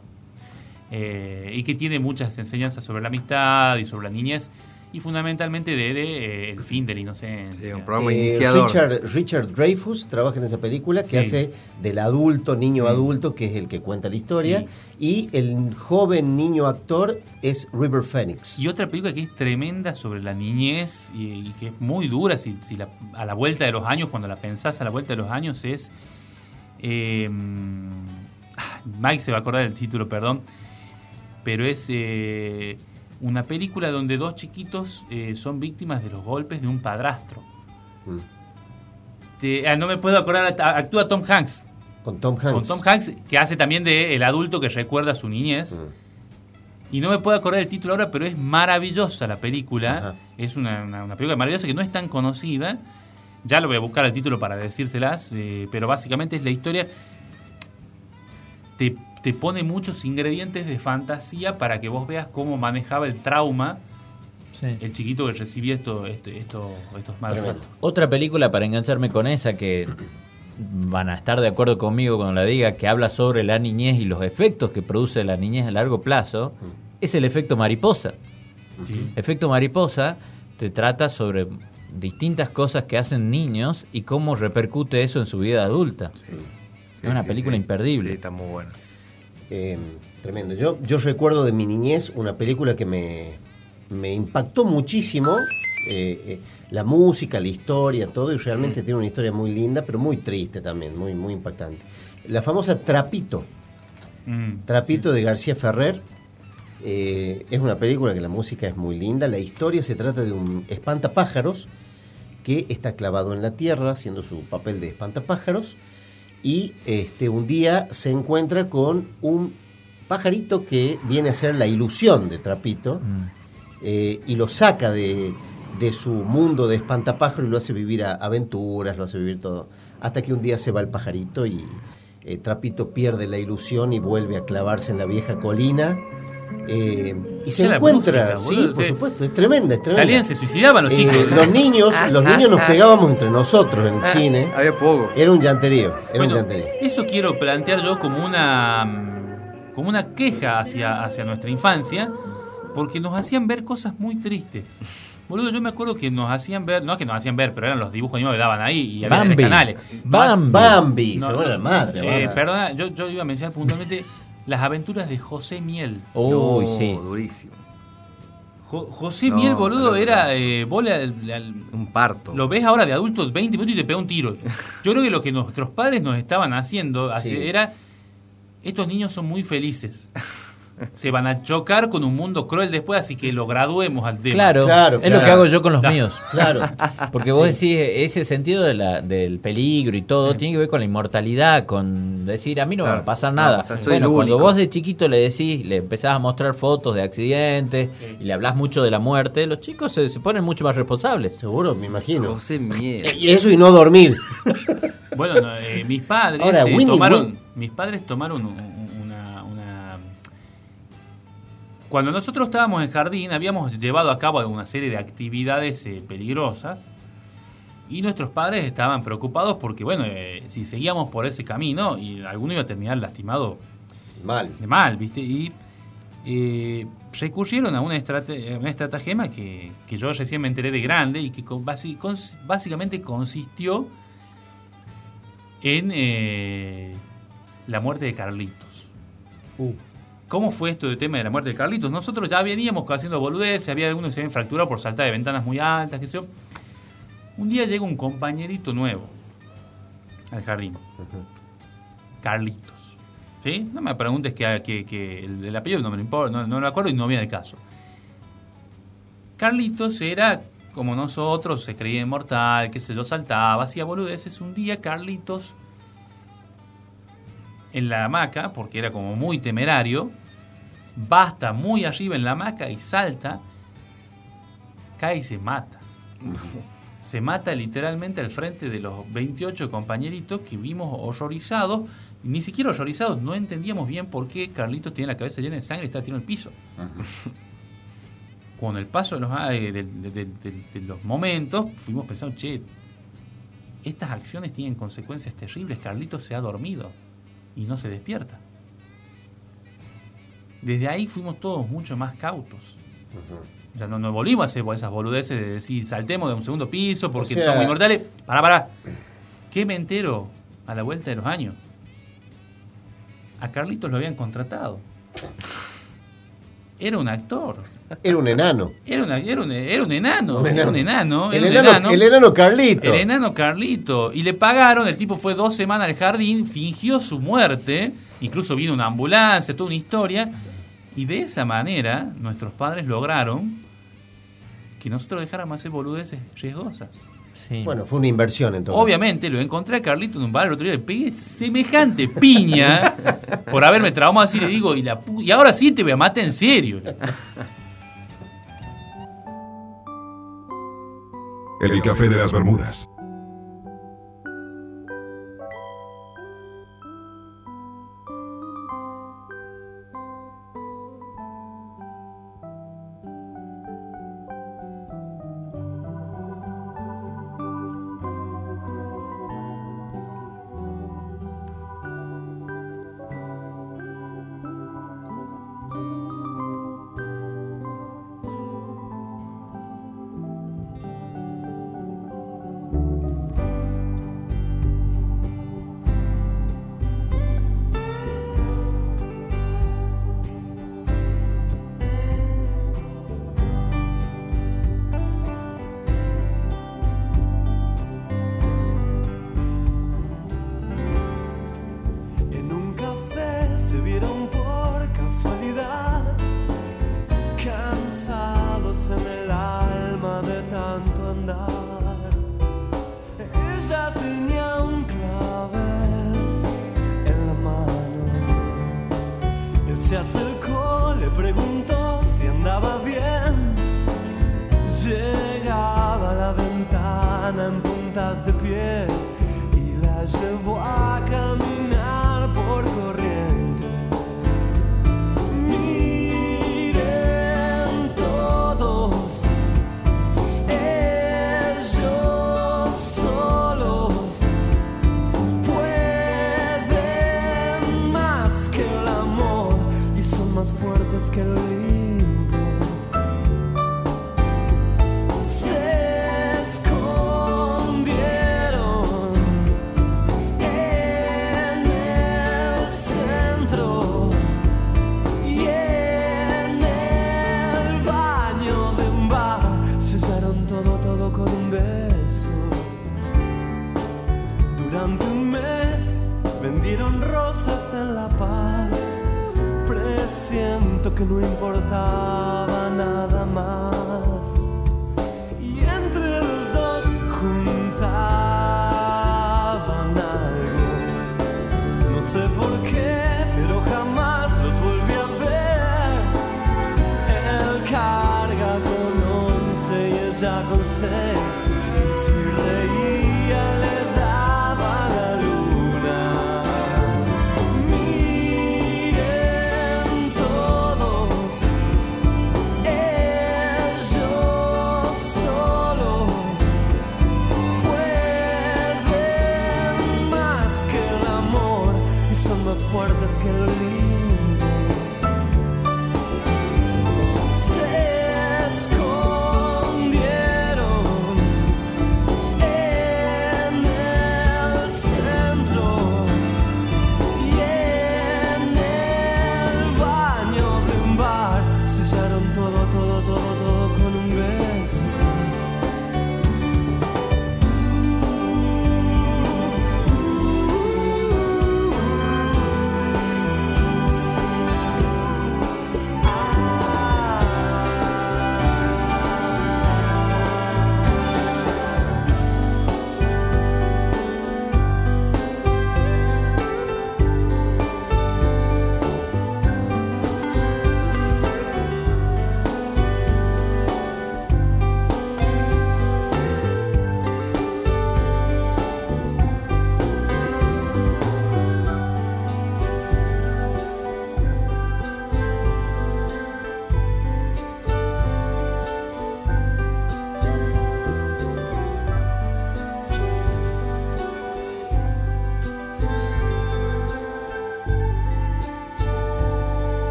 Eh, y que tiene muchas enseñanzas sobre la amistad y sobre la niñez y fundamentalmente de, de, eh, el fin de la inocencia Sí, un programa Eh, iniciador. Richard, Richard Dreyfus trabaja en esa película que Sí. hace del adulto, niño adulto, que es el que cuenta la historia, Sí. y el joven niño actor es River Phoenix. Y otra película que es tremenda sobre la niñez y, y que es muy dura si, si la- a la vuelta de los años, cuando la pensás a la vuelta de los años, es. eh, Mike se va a acordar del título, perdón. Pero es eh, una película donde dos chiquitos eh, son víctimas de los golpes de un padrastro. Mm. Te- ah, no me puedo acordar, a- actúa Tom Hanks. Con Tom Hanks. Con Tom Hanks, que hace también de el adulto que recuerda su niñez. Mm. Y no me puedo acordar el título ahora, pero es maravillosa la película. Ajá. Es una, una- una película maravillosa que no es tan conocida. Ya lo voy a buscar el título para decírselas, eh, pero básicamente es la historia. Te, te pone muchos ingredientes de fantasía para que vos veas cómo manejaba el trauma Sí. el chiquito que recibía esto, este- esto- estos malos Tremendo. tratos. Otra película para engancharme con esa que van a estar de acuerdo conmigo cuando la diga, que habla sobre la niñez y los efectos que produce la niñez a largo plazo, es el efecto mariposa. Efecto mariposa te trata sobre distintas cosas que hacen niños y cómo repercute eso en su vida adulta. Sí, es una sí, película sí. imperdible. Sí, está muy buena. Eh, tremendo. Yo, yo recuerdo de mi niñez una película que me, me impactó muchísimo. eh, eh, la música, la historia, todo, y realmente tiene una historia muy linda, pero muy triste también, muy, muy impactante. La famosa Trapito. Mm, Trapito de García Ferrer. Eh, es una película que la música es muy linda. La historia se trata de un espantapájaros que está clavado en la tierra haciendo su papel de espantapájaros y este, un día se encuentra con un pajarito que viene a ser la ilusión de Trapito eh, y lo saca de, de su mundo de espantapájaros y lo hace vivir a aventuras, lo hace vivir todo. Hasta que un día se va el pajarito y eh, Trapito pierde la ilusión y vuelve a clavarse en la vieja colina. Eh, y se la encuentra, música, sí, boludo, por sí. supuesto, es tremenda, es tremenda. Salían, se suicidaban los Eh, chicos. los niños, los niños nos pegábamos entre nosotros en el cine. Había poco. Era un llanterío, era un llanterío. eso quiero plantear yo como una como una queja hacia, hacia nuestra infancia, porque nos hacían ver cosas muy tristes. Boludo, yo me acuerdo que nos hacían ver, no es que nos hacían ver, pero eran los dibujos animados que daban ahí y había Bambi. tres canales. Bambi. Bambi, No, se va la madre. Eh, perdona, yo, yo iba a mencionar puntualmente las aventuras de José Miel. Uy, No, sí. durísimo. Jo- José No, Miel, boludo, no, era. eh, vos le- le- Un parto. lo ves ahora de adultos 20 minutos y te pega un tiro. Yo creo que lo que nuestros padres nos estaban haciendo Sí. era. Estos niños son muy felices. Se van a chocar con un mundo cruel después, así que lo graduemos al tema. Claro, Claro, es claro. lo que hago yo con los Claro. míos. Claro. Porque vos decís, ese sentido de la, del peligro y todo, tiene que ver con la inmortalidad, con decir, a mí no me va a pasar No, nada. o sea, soy bueno, el cuando único. vos de chiquito le decís, le empezás a mostrar fotos de accidentes y le hablas mucho de la muerte, los chicos se, se ponen mucho más responsables. Seguro, me imagino. José Miel. Y eso y no dormir. Bueno, no, eh, mis padres Ahora, eh, Winnie tomaron. Mis padres tomaron un- Cuando nosotros estábamos en jardín, habíamos llevado a cabo una serie de actividades eh, peligrosas. Y nuestros padres estaban preocupados porque, bueno, eh, si seguíamos por ese camino, y alguno iba a terminar lastimado Mal. de mal, ¿viste? Y eh, recurrieron a una, estrate- a una estratagema que, que yo recién me enteré de grande y que con- básicamente consistió en la muerte de Carlitos. Uh. ¿Cómo fue esto del tema de la muerte de Carlitos? Nosotros ya veníamos haciendo boludeces, había algunos que se habían fracturado por saltar de ventanas muy altas, qué sé yo. Un día llega un compañerito nuevo al jardín. Carlitos. ¿Sí? No me preguntes que, que- que el, el apellido no me lo importa, no, no lo acuerdo y no viene el caso. Carlitos era como nosotros, se creía inmortal, que se lo saltaba, hacía boludeces. Un día Carlitos, en la hamaca, porque era como muy temerario, basta muy arriba en la hamaca y salta, cae y se mata. Se mata literalmente al frente de los 28 compañeritos que vimos horrorizados, ni siquiera horrorizados, no entendíamos bien por qué Carlitos tiene la cabeza llena de sangre y está tirado en el piso. Con el paso de los, ah, eh, de los momentos, fuimos pensando, che, estas acciones tienen consecuencias terribles, Carlitos se ha dormido y no se despierta. Desde ahí fuimos todos mucho más cautos. Ya no nos volvimos a hacer esas boludeces de decir saltemos de un segundo piso porque O sea- somos inmortales. Pará, pará. ¿Qué me entero a la vuelta de los años? A Carlitos lo habían contratado. Era un actor. Era un enano. Era, una- era un, era un enano. Un Era un enano. El era un enano- enano. el enano Carlito. El enano Carlito. Y le pagaron, el tipo fue dos semanas al jardín, fingió su muerte, incluso vino una ambulancia, toda una historia. Y de esa manera nuestros padres lograron que nosotros dejáramos hacer boludeces riesgosas. Bueno, fue una inversión entonces. Obviamente lo encontré a Carlito en un bar el otro día, le pegué semejante piña por haberme traumado así, le digo, y, la y ahora sí te voy a matar en serio. El café de las Bermudas. Más fuertes que el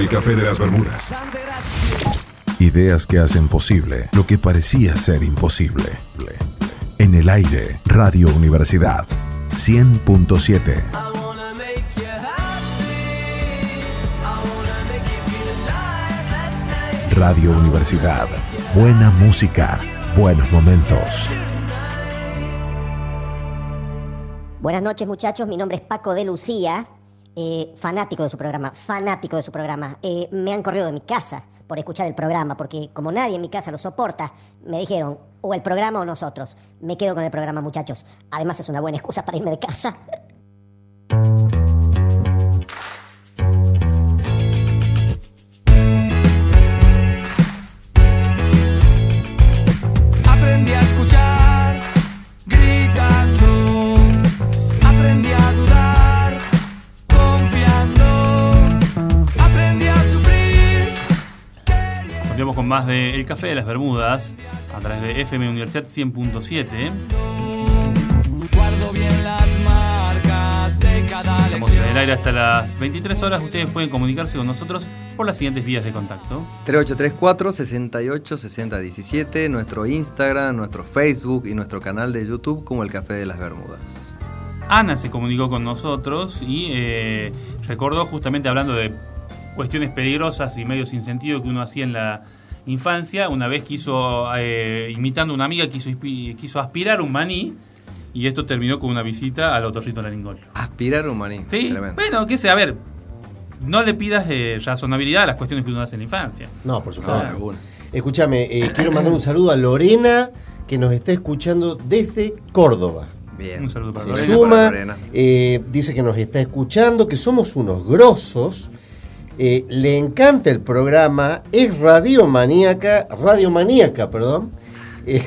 El café de las Bermudas. Ideas que hacen posible lo que parecía ser imposible. En el aire, Radio Universidad 100.7. Radio Universidad. Buena música, buenos momentos. Buenas noches muchachos, mi nombre es Paco de Lucía, eh, fanático de su programa, fanático de su programa. Eh, me han corrido de mi casa por escuchar el programa, porque como nadie en mi casa lo soporta, me dijeron, o el programa o nosotros. Me quedo con el programa muchachos. Además es una buena excusa para irme de casa. más de El Café de las Bermudas a través de FM Universidad 100.7. Guardo bien las marcas de cada Estamos en el aire hasta las 23 horas. Ustedes pueden comunicarse con nosotros por las siguientes vías de contacto. 3834 68 60 17, nuestro Instagram, nuestro Facebook y nuestro canal de YouTube como El Café de las Bermudas. Ana se comunicó con nosotros y eh, recordó justamente hablando de cuestiones peligrosas y medio sin sentido que uno hacía en la infancia. Una vez quiso, eh, imitando a una amiga, quiso, quiso aspirar un maní y esto terminó con una visita al otorrinolaringólogo. Aspirar un maní. Sí, Tremendo. bueno, qué sé, a ver, no le pidas eh, razonabilidad a las cuestiones que uno hace en la infancia. No, por supuesto. alguna. Escúchame, eh, quiero mandar un saludo a Lorena, que nos está escuchando desde Córdoba. Bien. Un saludo para Se Lorena. suma, Lorena. eh, dice que nos está escuchando, que somos unos grosos. Eh, le encanta el programa, es radiomaníaca, radiomaníaca, perdón, eh,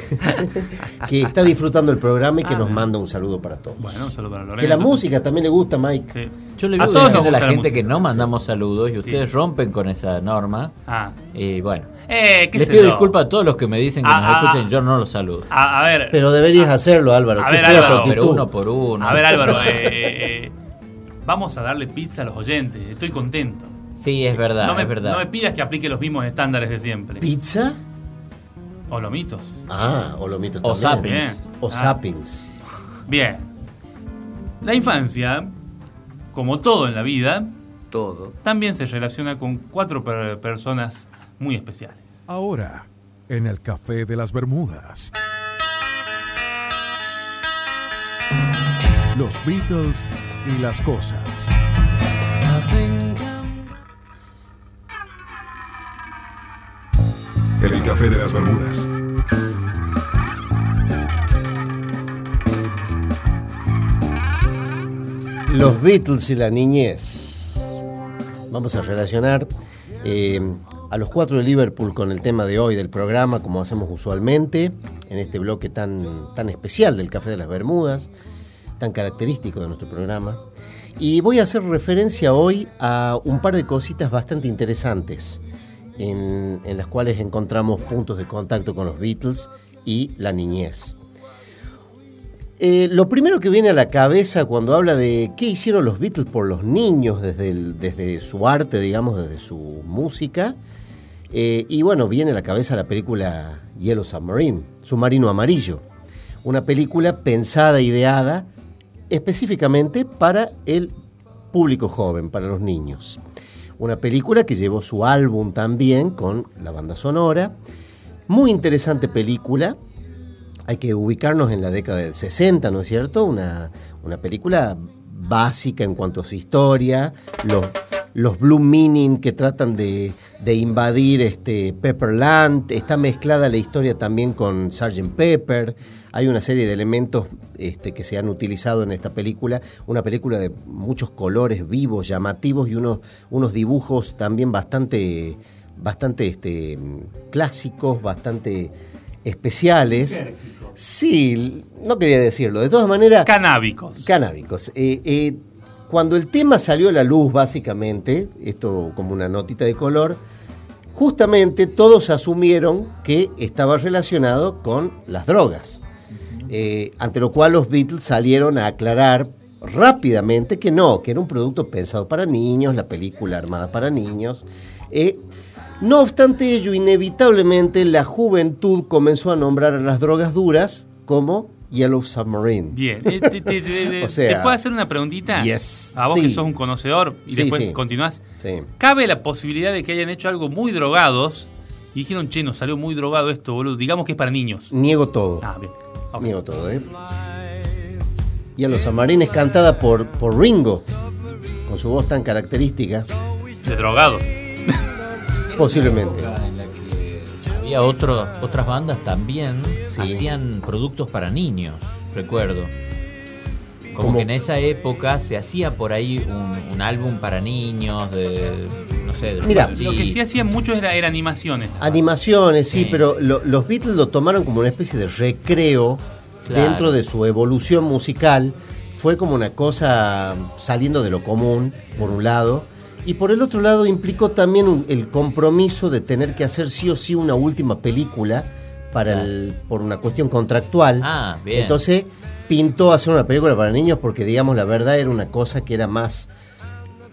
que está disfrutando el programa y que Ah, nos bien. manda un saludo para todos. Bueno, un saludo para Lorena. que la entonces. música también le gusta, Mike. Sí. Yo le A todos nos a la gusta la gente que no mandamos saludos y Sí. ustedes rompen con esa norma. Ah. Y bueno, Eh, qué les pido disculpas a todos los que me dicen que Ah, nos ah, escuchen yo no los saludo. A, a ver, Pero deberías hacerlo, Álvaro. a Qué ver, Álvaro. Pero uno por uno. a ver Álvaro, eh, eh, eh, vamos a darle pizza a los oyentes. Estoy contento. Sí, es verdad, no, me, es verdad. no me pidas que aplique los mismos estándares de siempre. ¿Pizza? O lomitos. Ah, o lomitos O también. sapiens. O Ah. sapiens. Bien. La infancia, como todo en la vida, Todo. también se relaciona con cuatro per- personas muy especiales. Ahora, en el Café de las Bermudas. Los Beatles y las cosas. El café de las Bermudas. Los Beatles y la niñez. Vamos a relacionar eh, a los cuatro de Liverpool con el tema de hoy del programa, como hacemos usualmente, en este bloque tan, tan especial del Café de las Bermudas, tan característico de nuestro programa. Y voy a hacer referencia hoy a un par de cositas bastante interesantes, en, las cuales encontramos puntos de contacto con los Beatles y la niñez. Eh, lo primero que viene a la cabeza cuando habla de qué hicieron los Beatles por los niños desde, desde su arte, digamos, desde su música, eh, y bueno, viene a la cabeza la película Yellow Submarine, Submarino Amarillo, una película pensada, ideada específicamente para el público joven, para los niños. Una película que llevó su álbum también con la banda sonora. Muy interesante película, hay que ubicarnos en la década del 60, ¿no es cierto? Una, una película básica en cuanto a su historia, los, los Blue Meaning que tratan de, de invadir este Pepperland, está mezclada la historia también con Sgt. Pepper, hay una serie de elementos este, que se han utilizado en esta película, una película de muchos colores vivos, llamativos y unos, unos dibujos también bastante, bastante este, clásicos, bastante especiales. Sí, no quería decirlo. De todas maneras. Canábicos. Canábicos. Eh, eh, cuando el tema salió a la luz, básicamente, esto como una notita de color, justamente todos asumieron que estaba relacionado con las drogas. Eh, ante lo cual los Beatles salieron a aclarar rápidamente que no, que era un producto pensado para niños, la película armada para niños. Eh, no obstante ello, inevitablemente la juventud comenzó a nombrar a las drogas duras como Yellow Submarine. Bien. Eh, te, te- te- O sea, ¿te puedo hacer una preguntita? yes, A vos sí. que sos un conocedor y Sí, después sí. continuás. ¿Cabe la posibilidad de que hayan hecho algo muy drogados y dijeron, che, nos salió muy drogado esto, boludo? Digamos que es para niños. Niego todo. Ah, bien. Niego todo, ¿eh? Yellow Submarine es cantada por, por Ringo, con su voz tan característica. De drogado. Posiblemente. En la que había otro- otras bandas también hacían productos para niños, recuerdo. Como que en esa época se hacía por ahí un, un álbum para niños, de, no sé, de Mira. Lo que sí hacían mucho era, era animaciones. Animaciones, sí, Sí. pero lo- los Beatles lo tomaron como una especie de recreo Claro. dentro de su evolución musical. Fue como una cosa saliendo de lo común, por un lado. Y por el otro lado implicó también un- el compromiso de tener que hacer sí o sí una última película para el- por una cuestión contractual. Ah, bien. Entonces pintó hacer una película para niños porque, digamos, la verdad era una cosa que era más,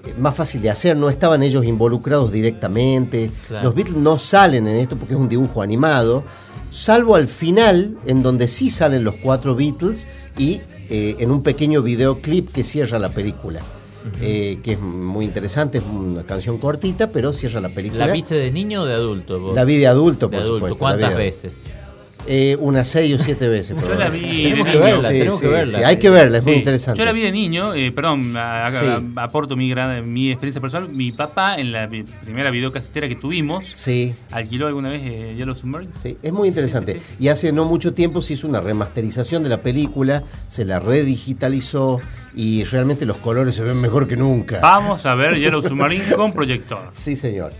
eh, más fácil de hacer. No estaban ellos involucrados directamente. Claro. Los Beatles no salen en esto porque es un dibujo animado, salvo al final, en donde sí salen los cuatro Beatles y eh, en un pequeño videoclip que cierra la película. eh, que es muy interesante, es una canción cortita, pero cierra la película. ¿La viste de niño o de adulto? vos? La vi de adulto, De por adulto. supuesto. ¿Cuántas veces? Eh, unas seis o siete veces. Yo la vi de Tenemos que niño. verla, Sí, tenemos sí, que verla. sí, hay que verla, es muy interesante. Yo la vi de niño, eh, perdón, a- a- Sí. a- aporto mi, gran, mi experiencia personal. Mi papá, en la primera videocasetera que tuvimos, Sí. alquiló alguna vez eh, Yellow Submarine. Sí, es muy interesante. Y hace no mucho tiempo se hizo una remasterización de la película, se la redigitalizó y realmente los colores se ven mejor que nunca. Vamos a ver Yellow Submarine con proyector. Sí, señor.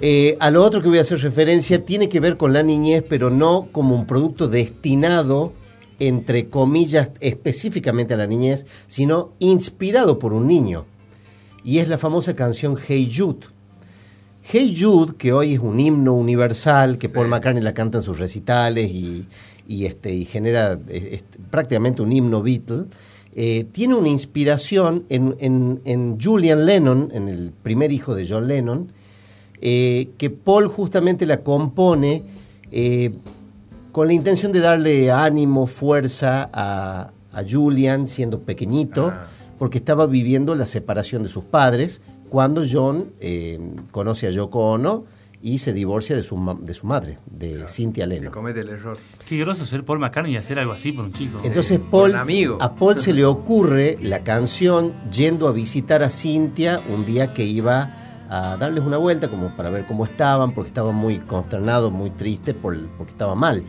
Eh, a lo otro que voy a hacer referencia tiene que ver con la niñez, pero no como un producto destinado, entre comillas, específicamente a la niñez, sino inspirado por un niño. Y es la famosa canción Hey Jude. Hey Jude, que hoy es un himno universal, que Paul McCartney la canta en sus recitales y, y, este, y genera eh, este, prácticamente un himno Beatle, eh, tiene una inspiración en, en- en Julian Lennon, en el primer hijo de John Lennon, eh, que Paul justamente la compone eh, con la intención de darle ánimo, fuerza a, a Julian siendo pequeñito, porque estaba viviendo la separación de sus padres cuando John eh, conoce a Yoko Ono y se divorcia de su, ma- de su madre, de Cynthia Que Lennon. comete el error. Qué groso ser Paul McCartney y hacer algo así por un chico. Entonces Paul, un amigo. a Paul se le ocurre la canción yendo a visitar a Cintia un día que iba a darles una vuelta como para ver cómo estaban, porque estaba muy consternado, muy triste por, porque estaba mal.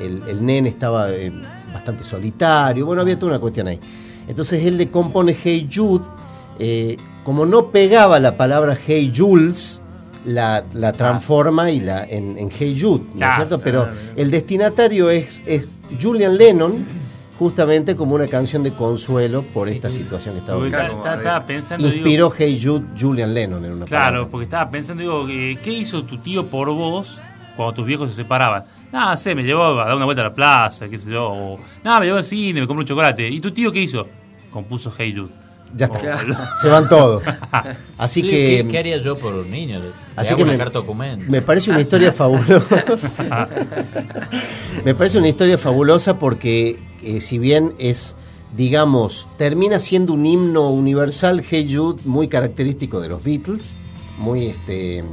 El, el nene estaba eh, bastante solitario, bueno, había toda una cuestión ahí. Entonces él le compone Hey Jude, eh, como no pegaba la palabra Hey Jules, la, la transforma y la, en, en Hey Jude, ¿no es cierto? Pero el destinatario es, es Julian Lennon, justamente como una canción de consuelo por esta situación que estaba estaba pensando, digo, Inspiró Hey Jude Julian Lennon en una Claro, palabra. porque estaba pensando, digo, ¿qué hizo tu tío por vos cuando tus viejos se separaban? Ah, sé, me llevó a dar una vuelta a la plaza, qué sé yo. O, no, me llevó al cine, me compró un chocolate. ¿Y tu tío qué hizo? Compuso Hey Jude. Ya está. Claro. Se van todos. Así Sí, que. ¿qué, qué haría yo por un niño? Le Así hago que me- documento. Me parece una historia fabulosa. me parece una historia fabulosa porque eh, si bien es, digamos, termina siendo un himno universal, Hey Jude, muy característico de los Beatles, muy, este,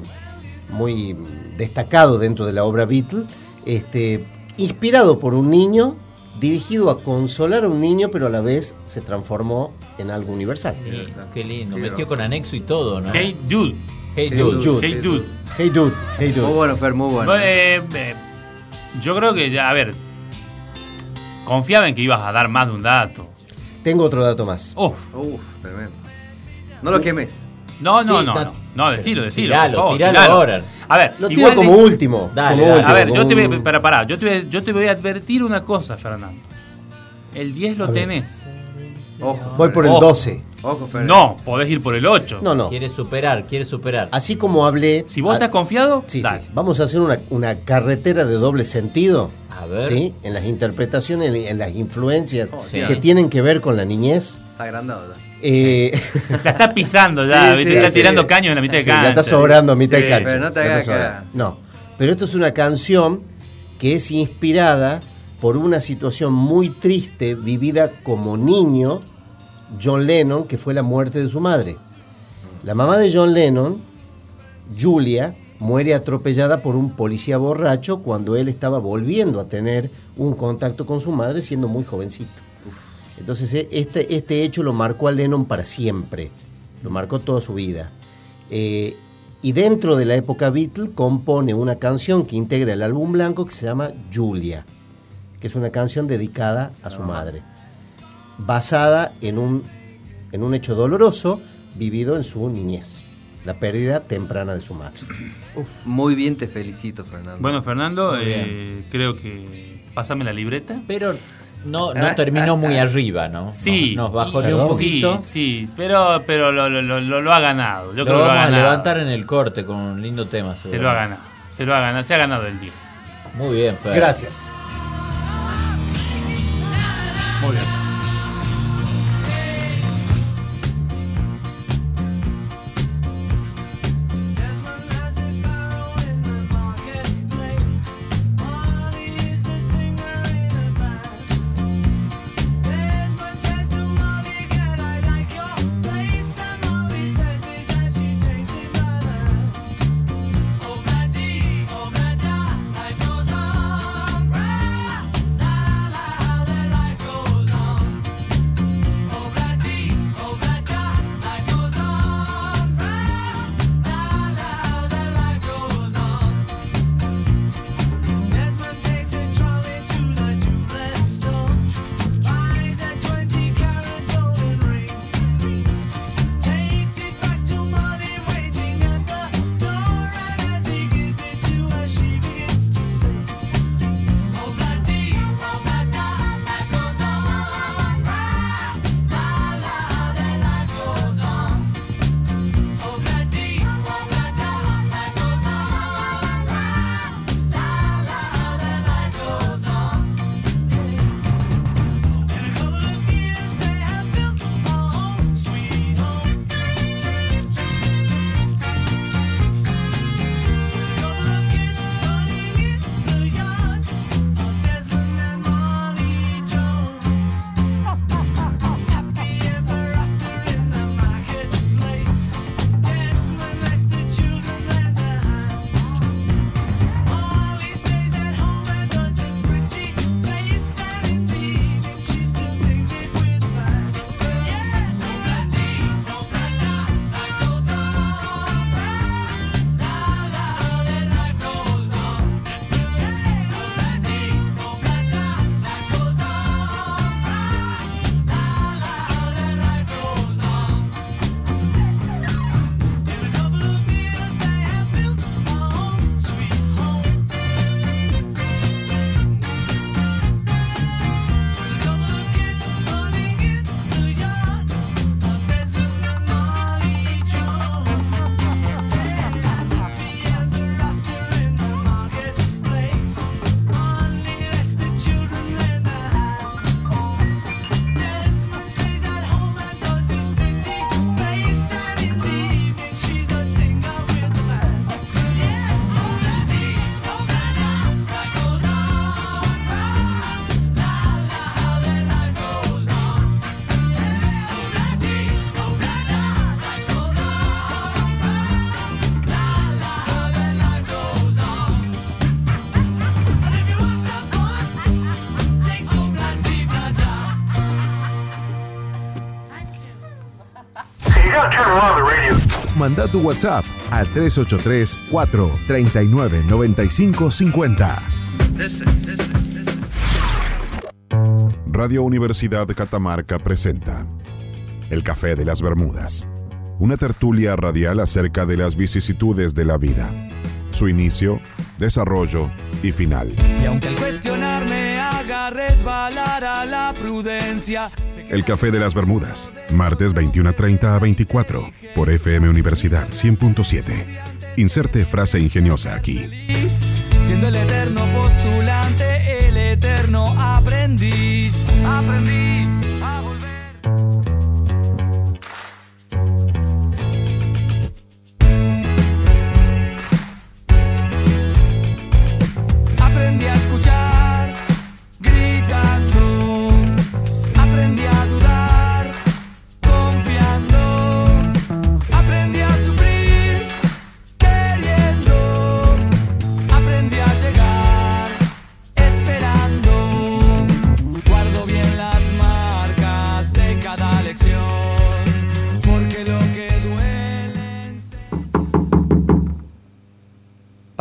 muy destacado dentro de la obra Beatle, este, inspirado por un niño, dirigido a consolar a un niño, pero a la vez se transformó en algo universal. Sí, qué lindo. Qué Metió con anexo y todo, ¿no? Hey Jude. Hey, Hey dude. Hey Dude. Hey Dude, Hey Dude. Muy bueno, Fer, muy bueno. Eh, eh, yo creo que, ya, a ver, confiaba en que ibas a dar más de un dato. Tengo otro dato más. Uf. Uf, tremendo. No lo quemes. No, no, Sí, no, no. No, decilo, decilo. Tiralo, por favor, tiralo tiralo. ahora. A ver, Lo tiro como de- último. Dale, como dale. último, A ver, yo te, voy, para, pará, yo, te voy, yo te voy a advertir una cosa, Fernando. El 10 lo tenés. Ojo. Voy por el Ojo. 12. Ojo, Fer. No, podés ir por el 8. No, no. Quiere superar, quiere superar. Así como hablé. Si vos a- estás confiado, Sí. Vamos a hacer una, una carretera de doble sentido. A ver. ¿sí? En las interpretaciones, en las influencias Oh, Sí. que tienen que ver con la niñez. Está agrandado. Eh, La está pisando ya, Sí, está sí. tirando caños en la mitad de cancha. está sobrando a mitad Sí, de cancha. pero no te hagas acá. No, pero esto es una canción que es inspirada por una situación muy triste vivida como niño John Lennon, que fue la muerte de su madre. La mamá de John Lennon, Julia, muere atropellada por un policía borracho cuando él estaba volviendo a tener un contacto con su madre siendo muy jovencito. Entonces e- este, este hecho lo marcó a Lennon para siempre, lo marcó toda su vida. Eh, y dentro de la época Beatle compone una canción que integra el álbum blanco que se llama Julia, que es una canción dedicada a su madre, basada en un, en un hecho doloroso vivido en su niñez, la pérdida temprana de su madre. Muy bien, te felicito, Fernando. Bueno, Fernando, eh, creo que. Pásame la libreta. Pero no, no terminó muy arriba, ¿no? Sí. Nos, nos bajó y- un sí, poquito. Sí, pero, pero lo, lo- lo- lo- ha ganado. Yo Lo creo que lo ha vamos a levantar en el corte con un lindo tema. Se lo ha ganado. Se lo ha ganado. Se ha ganado el 10. Muy bien, Fer. Gracias. Muy bien. Manda tu WhatsApp al 383 439 9550. Radio Universidad Catamarca presenta El Café de las Bermudas, una tertulia radial acerca de las vicisitudes de la vida, su inicio, desarrollo y final. Y aunque el cuestionar me haga resbalar a la prudencia, El Café de las Bermudas, martes 21.30 a 24, por FM Universidad 100.7. Inserte frase ingeniosa aquí. siendo el eterno postulante, el eterno aprendiz. Aprendí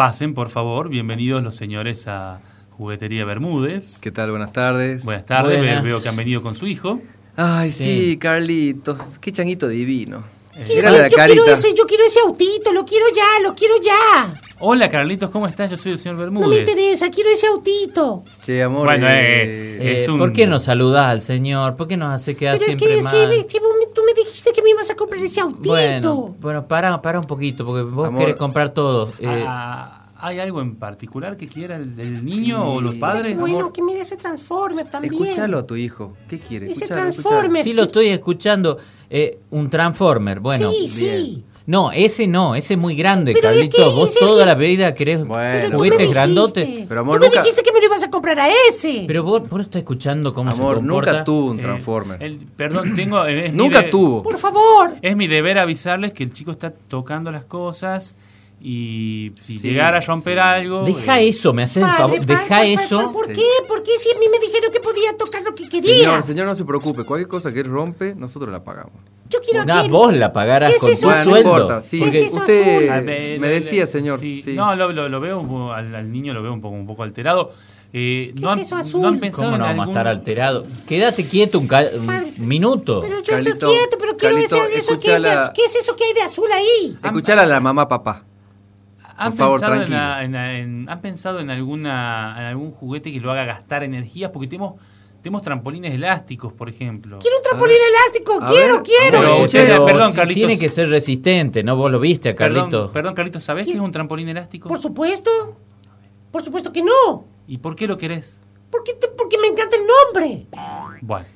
Pasen, por favor. Bienvenidos los señores a Juguetería Bermúdez. ¿Qué tal? Buenas tardes. Buenas tardes. Buenas. Veo que han venido con su hijo. Ay, Sí. sí, Carlitos. Qué changuito divino. Quiero- Mírale la yo carita. quiero ese, yo quiero ese autito, lo quiero ya, lo quiero ya. Hola, Carlitos, ¿cómo estás? Yo soy el señor No me Bermúdez. interesa, quiero ese autito. Che, amor. Bueno, eh, eh, es Eh, un- ¿Por qué no saludás al señor? ¿Por qué nos hace quedar Pero es siempre que, es que, mal? me- que vos me- tú me dijiste que me ibas a comprar ese autito. Bueno, bueno, para, para un poquito, porque vos Amor. querés comprar todo. Eh, Ah, ¿Hay algo en particular que quiera el, el niño o los padres? Qué bueno, que mire ese Transformer también. Escuchalo a tu hijo. ¿Qué quiere? Ese Escuchalo, Transformer. Sí, lo estoy escuchando. Eh, un Transformer, bueno. Sí, sí. No, ese no, ese es muy grande, Pero es Carlitos. que Vos toda que- la vida querés Bueno. juguetes grandotes. Pero Tú amor, me nunca, dijiste que me lo ibas a comprar a ese. Pero vos, vos no estás escuchando cómo amor, se comporta. nunca tuvo un Eh, Transformer. el- perdón, tengo. es Nunca de- tuvo. Por favor. Es mi deber avisarles que el chico está tocando las cosas y si Sí, llegara a romper algo. Deja eh, eso, me haces el Padre, favor. Deja padre, eso. padre, ¿Por Sí. qué? ¿Por qué si a mí me dijeron que podía tocar lo que quería? Señor, señor, no se preocupe. Cualquier cosa que él rompe, nosotros la pagamos. Yo quiero que... vos la pagarás ¿Qué es con tu Bueno, no sueldo. importa. Sí, ¿Qué es eso usted a azul? me le- decía, señor. sí. sí. No, lo, lo- lo veo un poco- al, al niño lo veo un poco, un poco alterado. Eh, ¿Qué no, es eso azul? no han pensado ¿Cómo no vamos a algún- estar alterado? Quédate quieto un, ca- un Padre, minuto. Pero yo Carlito, estoy quieto, pero quiero ese, eso. ¿qué es eso que hay de azul ahí? Escuchala a la mamá, papá. ¿Han favor, pensado, en, tranquilo. la- en la- en- ¿Han pensado en, alguna, en algún juguete que lo haga gastar energías? Porque tenemos, tenemos trampolines elásticos, por ejemplo. Quiero un trampolín elástico, quiero, ver, quiero. Pero usted- pero perdón, Carlitos. Tiene que ser resistente, ¿no? Vos lo viste a Carlitos. Perdón, perdón, Carlitos, ¿sabés qué es un trampolín elástico? Por supuesto. Por supuesto que no. ¿Y por qué lo querés? Porque, te- porque me encanta el nombre. Bueno,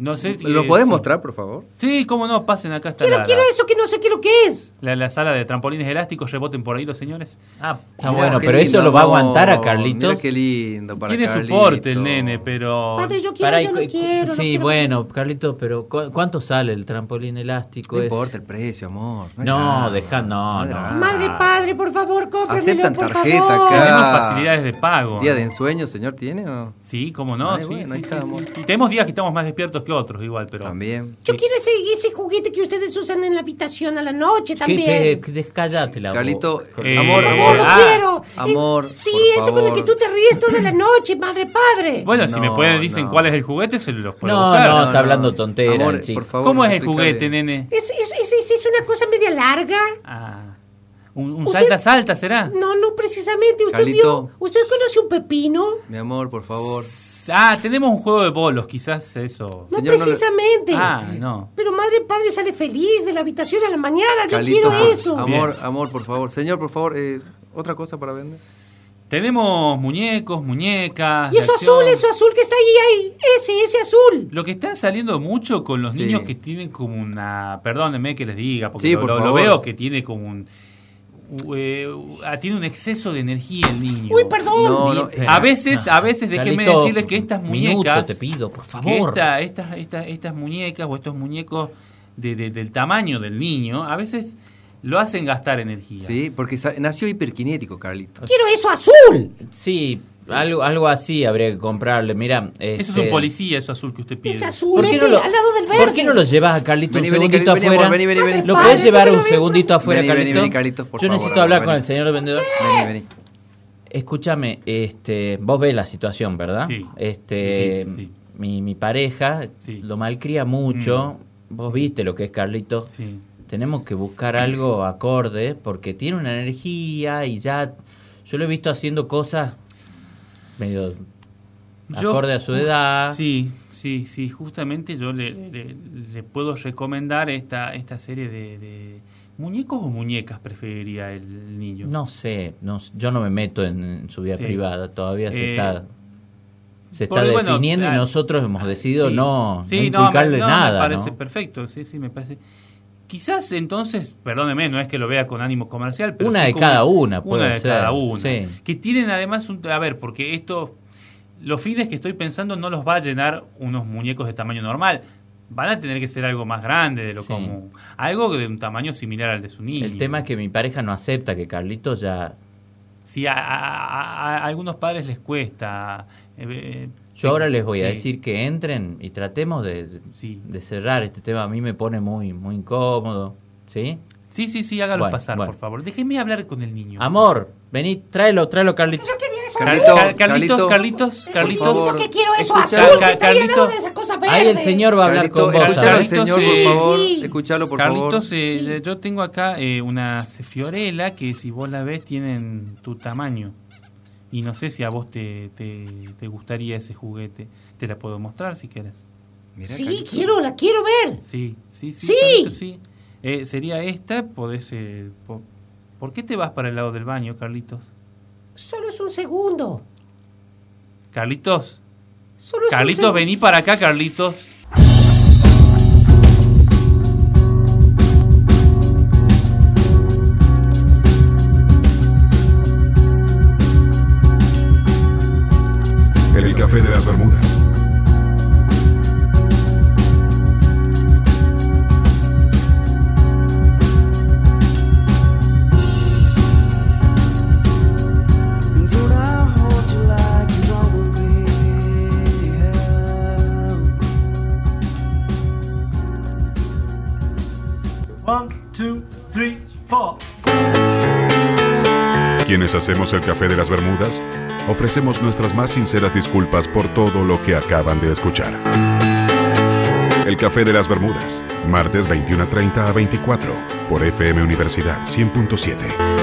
no sé si... ¿Lo podés mostrar, por favor? Sí, cómo no, pasen acá está Quiero, la, quiero eso que no sé qué lo que es. la- la sala de trampolines elásticos, reboten por ahí los señores. Ah, está Mirá, bueno, pero lindo, eso lo va a aguantar a Mira Carlitos. qué lindo para Tiene Carlito. soporte el nene, pero... Padre, yo quiero, Pará, yo no quiero. no sí, quiero. bueno, Carlitos, pero ¿cu- ¿cuánto sale el trampolín elástico? No importa el precio, amor. es No, drama, deja, no, es no. Madre, padre, por favor, cómpramelo, Aceptan por tarjeta favor. acá. Tenemos facilidades de pago. ¿Día de ensueño, señor, tiene o no? Sí, cómo no, Ay, sí, bueno, sí, ahí sí, estamos. sí, sí. Tenemos días que estamos más despiertos que otros, igual, pero... También. Yo quiero ese, ese juguete que ustedes usan en la habitación a la noche ¿Qué, también. qué- descállate la Carlito. Eh, amor, amor. lo ah, quiero. amor, Eh, sí, por ese con el que tú te ríes toda la noche, madre, padre. Bueno, si me pueden dicen no. cuál es el juguete, se los puedo No, buscar. no, no, está no. hablando tontera Amor, el chico. por favor, ¿Cómo es el juguete, nene? ¿Es, es, es, es- es una cosa media larga? Ah, ¿Un, un ¿Usted- salta-salta será? No, no precisamente. ¿Usted Carlito. vio? ¿Usted conoce un pepino? Mi amor, por favor. Ah, tenemos un juego de bolos, quizás eso. No Señor, no le- precisamente. Ah, no. Pero madre, padre sale feliz de la habitación a la mañana. Yo Carlito, quiero por- eso. amor, Bien. amor, por favor. Señor, por favor, eh, otra cosa para vender. Tenemos muñecos, muñecas. Y eso azul, eso azul que está ahí, ahí. Ese, ese azul. Lo que están saliendo mucho con los Sí. niños que tienen como una. Perdónenme que les diga, porque Sí, lo, por lo- veo que tiene como un. Eh, ah, tiene un exceso de energía el niño. Uy, perdón. No, no, Bien, A veces, a veces, déjenme decirles que estas minuto muñecas. te pido, por que favor. esta- estas, estas, estas muñecas o estos muñecos de- de- del tamaño del niño, a veces lo hacen gastar energía. Sí, porque nació hiperkinético, Carlito. Quiero eso azul. Sí, Algo, algo así habría que comprarle. Mira, Eso es este, un policía, eso azul que usted pide. Es azul, ¿Por qué ese, no lo- al lado del verde. ¿Por qué no lo llevas a Carlito Vení, un vení, segundito vení, afuera? vení, vení, vení. ¿Lo Padre, puedes llevar un segundito afuera, Vení, vení, Carlito? vení, Carlitos, por Yo favor, necesito hablar con el señor vendedor. Vení, vení. Escúchame, este, vos ves la situación, ¿verdad? Sí. Este, Sí, sí, sí. Mi, mi pareja Sí. lo malcría mucho. Vos viste lo que es Carlito. Sí. Tenemos que buscar algo acorde porque tiene una energía y ya yo lo he visto haciendo cosas medio Yo acorde a su edad. Sí, sí, sí. Justamente yo le, le- le puedo recomendar esta, esta serie de, de muñecos o muñecas preferiría el niño. No sé, no, yo no me meto en, en su vida Sí. privada, todavía se Eh, está se está porque, definiendo ah, y nosotros hemos decidido Sí. no, Sí, no inculcarle no, nada. me parece ¿no? perfecto, sí, sí, me parece. Quizás entonces, perdóneme, no es que lo vea con ánimo comercial, pero Una de como- cada una puede Una de ser, cada una. sí. Que tienen además un. A ver, porque esto. Los fines que estoy pensando no los va a llenar unos muñecos de tamaño normal. Van a tener que ser algo más grande de lo Sí. común. Algo de un tamaño similar al de su niño. El tema es que mi pareja no acepta que Carlitos ya... Sí, a, a- a- a algunos padres les cuesta. eh, eh, Yo ahora les voy a sí. decir que entren y tratemos de, de- Sí. de cerrar este tema. A mí me pone muy, muy incómodo. ¿Sí? Sí, sí, sí, hágalo Bueno, pasar, bueno. por favor. Déjeme hablar con el niño. Amor, vení, tráelo, tráelo, Carlitos. Carlito, Car- Carlitos, Carlito, Carlitos, por Carlitos. favor. Yo que quiero eso Escucha- azul, que está llenado Carlito. de esa cosa verde. Ahí el señor va a hablar Carlito, con vos. escuchalo al. Carlitos, señor, por favor. sí. Escuchalo, por Carlitos, favor. eh, yo tengo acá eh, una fiorela que si vos la ves tienen tu tamaño. Y no sé si a vos te, te, te gustaría ese juguete. Te la puedo mostrar si quieres. Sí, quiero, la quiero ver. Sí, sí, sí. Sí. Carlitos, sí. Eh, sería esta, podés... eh, po- ¿Por qué te vas para el lado del baño, Carlitos? Solo es un segundo. Carlitos, Solo es un Carlitos, vení para acá, Carlitos. Café de las Bermudas. Quienes hacemos el café de las Bermudas, ofrecemos nuestras más sinceras disculpas por todo lo que acaban de escuchar. El café de las Bermudas, martes 21.30 a 24, por FM Universidad 100.7.